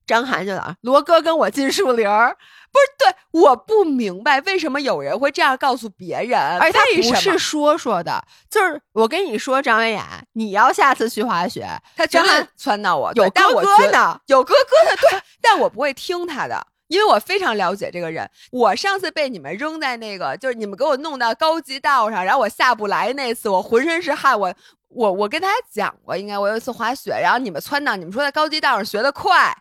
张涵就讲，罗哥跟我进树林儿，不是对，我不明白为什么有人会这样告诉别人，而且他不是说说的，就是我跟你说，张文雅，你要下次去滑雪，他绝对撺到我，有哥哥呢，有哥哥的，对，但我不会听他的。因为我非常了解这个人，我上次被你们扔在那个，就是你们给我弄到高级道上，然后我下不来那次，我浑身是汗，我我我跟大家讲过，应该我有一次滑雪，然后你们窜到，你们说在高级道上学的快。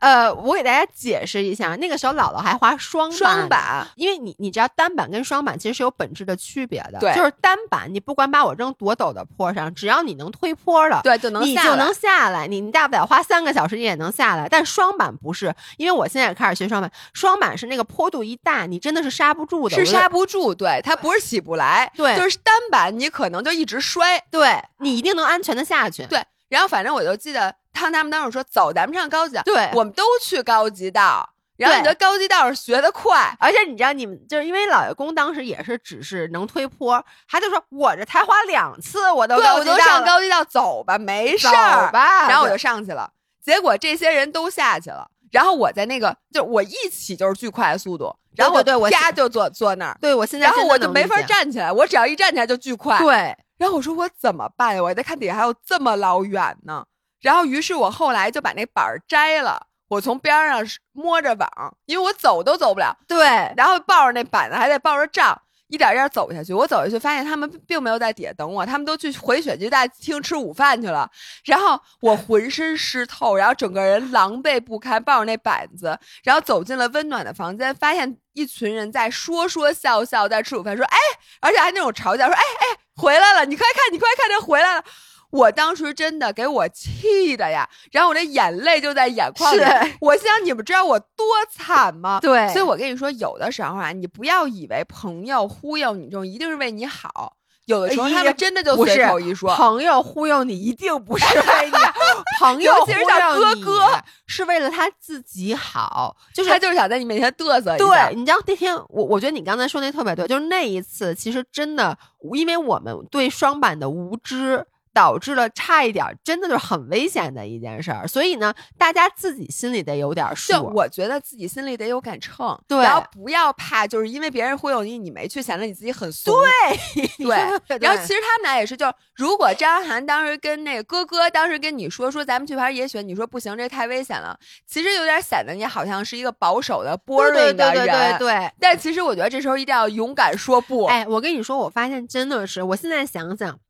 呃，我给大家解释一下，那个时候姥姥还滑双双板，因为你你知道单板跟双板其实是有本质的区别的，对，就是单板你不管把我扔多陡的坡上，只要你能推坡了，对，就能你就能下来，你你大不了花三个小时你也能下来，但双板不是，因为我现在也开始学双板，双板是那个坡度一大，你真的是刹不住的，是刹不住，对，它不是起不来，对，就是单板你可能就一直摔，对你一定能安全的下去，对。然后反正我就记得，他他们当时说走，咱们上高级道。对，我们都去高级道。然后你觉得高级道是学的快，而且你知道你们就是因为老爷公当时也是只是能推坡，他就说我这才滑两次，我都我都上高级道走吧，没事儿吧。然后我就上去了，结果这些人都下去了，然后我在那个就我一起就是巨快的速度，然后我对我啪就坐坐那儿。对我现在然后我就没法站起来，我只要一站起来就巨快。对，然后我说我怎么办呀？我在看底下还有这么老远呢。然后，于是我后来就把那板儿摘了，我从边上摸着网，因为我走都走不了。对，然后抱着那板子，还得抱着杖，一点一点走下去。我走下去，发现他们并没有在底下等我，他们都去回雪具大厅吃午饭去了。然后我浑身湿透，然后整个人狼狈不堪，抱着那板子，然后走进了温暖的房间，发现一群人在说说笑笑，在吃午饭，说：“哎，而且还那种嘲笑，说：哎哎，回来了，你快看，你快看，这回来了。”我当时真的给我气的呀，然后我这眼泪就在眼眶里。我想你们知道我多惨吗？对，所以我跟你说，有的时候啊，你不要以为朋友忽悠你这种一定是为你好，有的时候他们真的就随口一说。朋友忽悠你一定不是为你，朋友忽悠你哥哥，是为了他自己好，就是他就是想在你面前嘚瑟一下。对，你知道那天我我觉得你刚才说那特别对，就是那一次其实真的，因为我们对双板的无知。导致了差一点，真的就是很危险的一件事儿。所以呢，大家自己心里得有点数。就我觉得自己心里得有杆秤，对，然后不要怕，就是因为别人忽悠你，你没去，显得你自己很怂。对 对。然后其实他们俩也是，就如果张涵当时跟那个哥哥当时跟你说说咱们去玩野雪，你说不行，这太危险了，其实有点显得你好像是一个保守的 boring 的人。对对对对。但其实我觉得这时候一定要勇敢说不。哎，我跟你说，我发现真的是，我现在想想。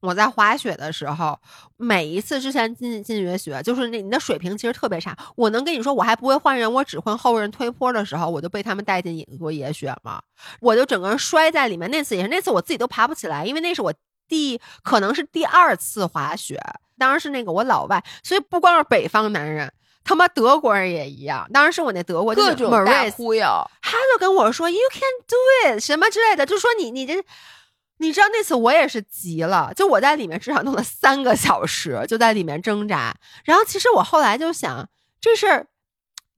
我在滑雪的时候，每一次之前进进野雪，就是那你的水平其实特别差。我能跟你说，我还不会换人，我只换后人推坡的时候，我就被他们带进过野雪嘛。我就整个人摔在里面。那次也是，那次我自己都爬不起来，因为那是我第可能是第二次滑雪，当然是那个我老外，所以不光是北方男人，他妈德国人也一样。当然是我那德国各种大忽悠，他就跟我说 “You can do it” 什么之类的，就说你你这。你知道那次我也是急了，就我在里面至少弄了三个小时，就在里面挣扎。然后其实我后来就想，这事儿，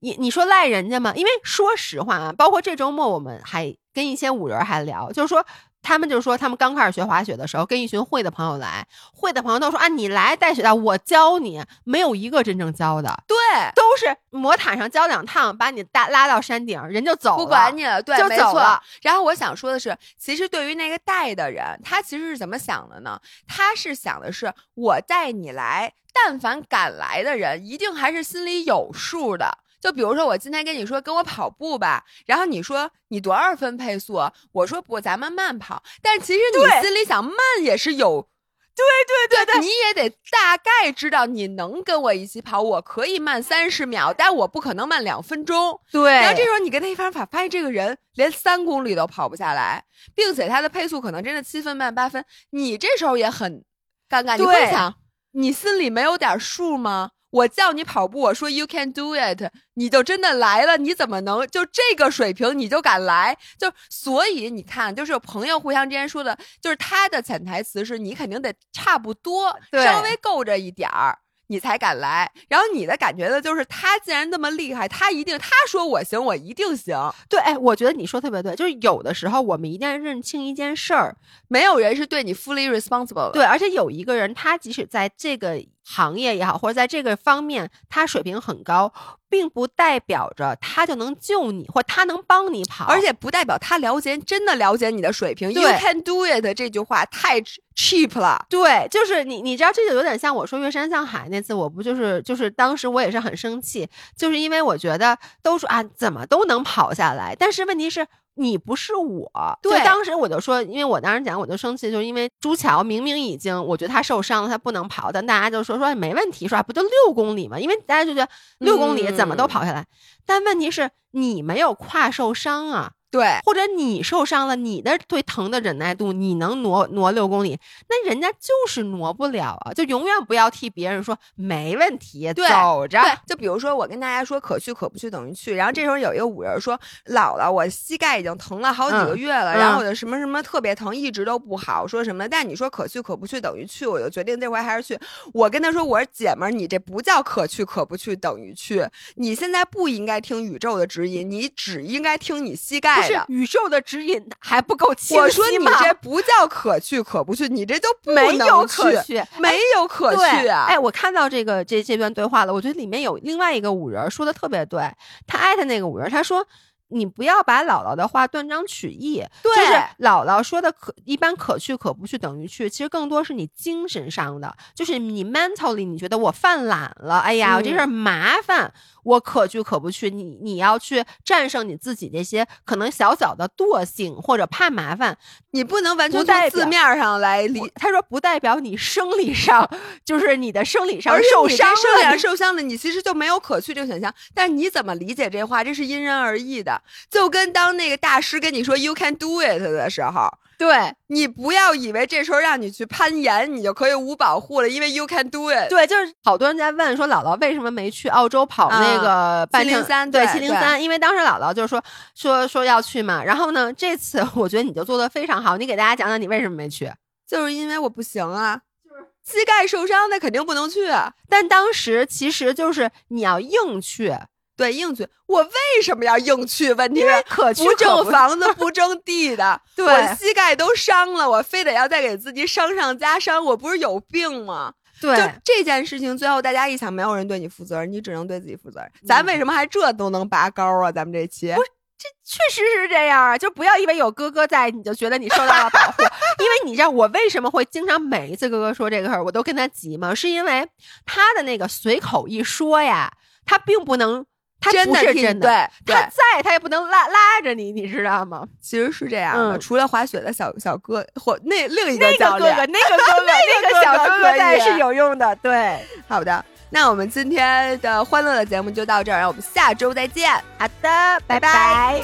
你你说赖人家吗？因为说实话啊，包括这周末我们还跟一些五人还聊，就是说他们就说，他们刚开始学滑雪的时候，跟一群会的朋友来，会的朋友都说啊，你来带雪道，我教你，没有一个真正教的，对，都是魔毯上教两趟，把你带拉到山顶，人就走了，不管你了，对，就走了。然后我想说的是，其实对于那个带的人，他其实是怎么想的呢？他是想的是，我带你来，但凡敢来的人，一定还是心里有数的。就比如说，我今天跟你说跟我跑步吧，然后你说你多少分配速，我说不，咱们慢跑。但其实你心里想慢也是有，对对对对，你也得大概知道你能跟我一起跑，我可以慢三十秒，但我不可能慢两分钟。对，然后这时候你跟他一发法，发现这个人连三公里都跑不下来，并且他的配速可能真的七分半八分，你这时候也很尴尬。你会对想，你心里没有点数吗？我叫你跑步，我说 you can do it，你就真的来了，你怎么能就这个水平你就敢来？就所以你看，就是朋友互相之间说的，就是他的潜台词是你肯定得差不多，稍微够着一点儿。你才敢来，然后你的感觉呢，就是他既然那么厉害，他一定他说我行，我一定行。对，哎，我觉得你说特别对，就是有的时候我们一定要认清一件事儿，没有人是对你 fully responsible 的。对，而且有一个人，他即使在这个行业也好，或者在这个方面他水平很高，并不代表着他就能救你，或他能帮你跑，而且不代表他了解真的了解你的水平。You can do it 这句话太 cheap 了。对，就是你，你知道，这就有点像我说岳山向海那次，我不就是就是当时我也是很生气，就是因为我觉得都说啊怎么都能跑下来，但是问题是。你不是我，对就当时我就说，因为我当时讲，我就生气，就是因为朱桥明明已经，我觉得他受伤了，他不能跑，但大家就说说没问题，说啊不就六公里嘛，因为大家就觉得六公里怎么都跑下来，但问题是你没有跨受伤啊，对，或者你受伤了，你的对疼的忍耐度，你能挪挪六公里，那人家就是挪不了啊！就永远不要替别人说没问题，对走着。对，就比如说我跟大家说可去可不去等于去，然后这时候有一个五人说姥姥，我膝盖已经疼了好几个月了，嗯然后我的什么什么特别疼，一直都不好，说什么？但你说可去可不去等于去，我就决定这回还是去。我跟他说，我说姐们儿，你这不叫可去可不去等于去，你现在不应该听宇宙的指引，你只应该听你膝不是。宇宙的指引还不够清晰吗？我说你这不叫可去可不去，你这都不没能有可去，没有可去啊！哎，我看到这个这这段对话了，我觉得里面有另外一个五人说的特别对，他艾特那个五人，他说。你不要把姥姥的话断章取义，对就是姥姥说的可一般可去可不去等于去，其实更多是你精神上的，就是你 mentally 你觉得我犯懒了，哎呀，我这事儿麻烦，我可去可不去，你你要去战胜你自己这些可能小小的惰性或者怕麻烦，你不能完全不代表从字面上来理他说不代表你生理上就是你的生理上受伤了生理上，受伤了，你其实就没有可去这个选项。但你怎么理解这话，这是因人而异的。就跟当那个大师跟你说 “you can do it” 的时候，对你不要以为这时候让你去攀岩，你就可以无保护了，因为 “you can do it”。对，就是好多人在问说姥姥为什么没去澳洲跑那个半程703对对七零三，因为当时姥姥就说说说要去嘛，然后呢，这次 我觉得你就做的非常好，你给大家讲讲你为什么没去。就是因为我不行啊，就是膝盖受伤，那肯定不能去啊。但当时其实就是你要硬去，对，硬去。我为什么要硬去？问题因为是可不挣房子 不挣地的，对我膝盖都伤了，我非得要再给自己伤上加伤，我不是有病吗？对就这件事情，最后大家一想，没有人对你负责任，你只能对自己负责任。咱为什么还这都能拔高啊？咱们这期不这确实是这样啊！就不要以为有哥哥在，你就觉得你受到了保护。因为你知道我为什么会经常每一次哥哥说这个事儿，我都跟他急吗？是因为他的那个随口一说呀，他并不能，他不真的听是真的，他在他也不能拉拉着你，你知道吗？其实是这样的。嗯除了滑雪的小小哥或那另一个教练，个哥哥，那个哥哥，那个小哥哥可以在是有用的，对。好的，那我们今天的欢乐的节目就到这儿，让我们下周再见。好的，拜拜。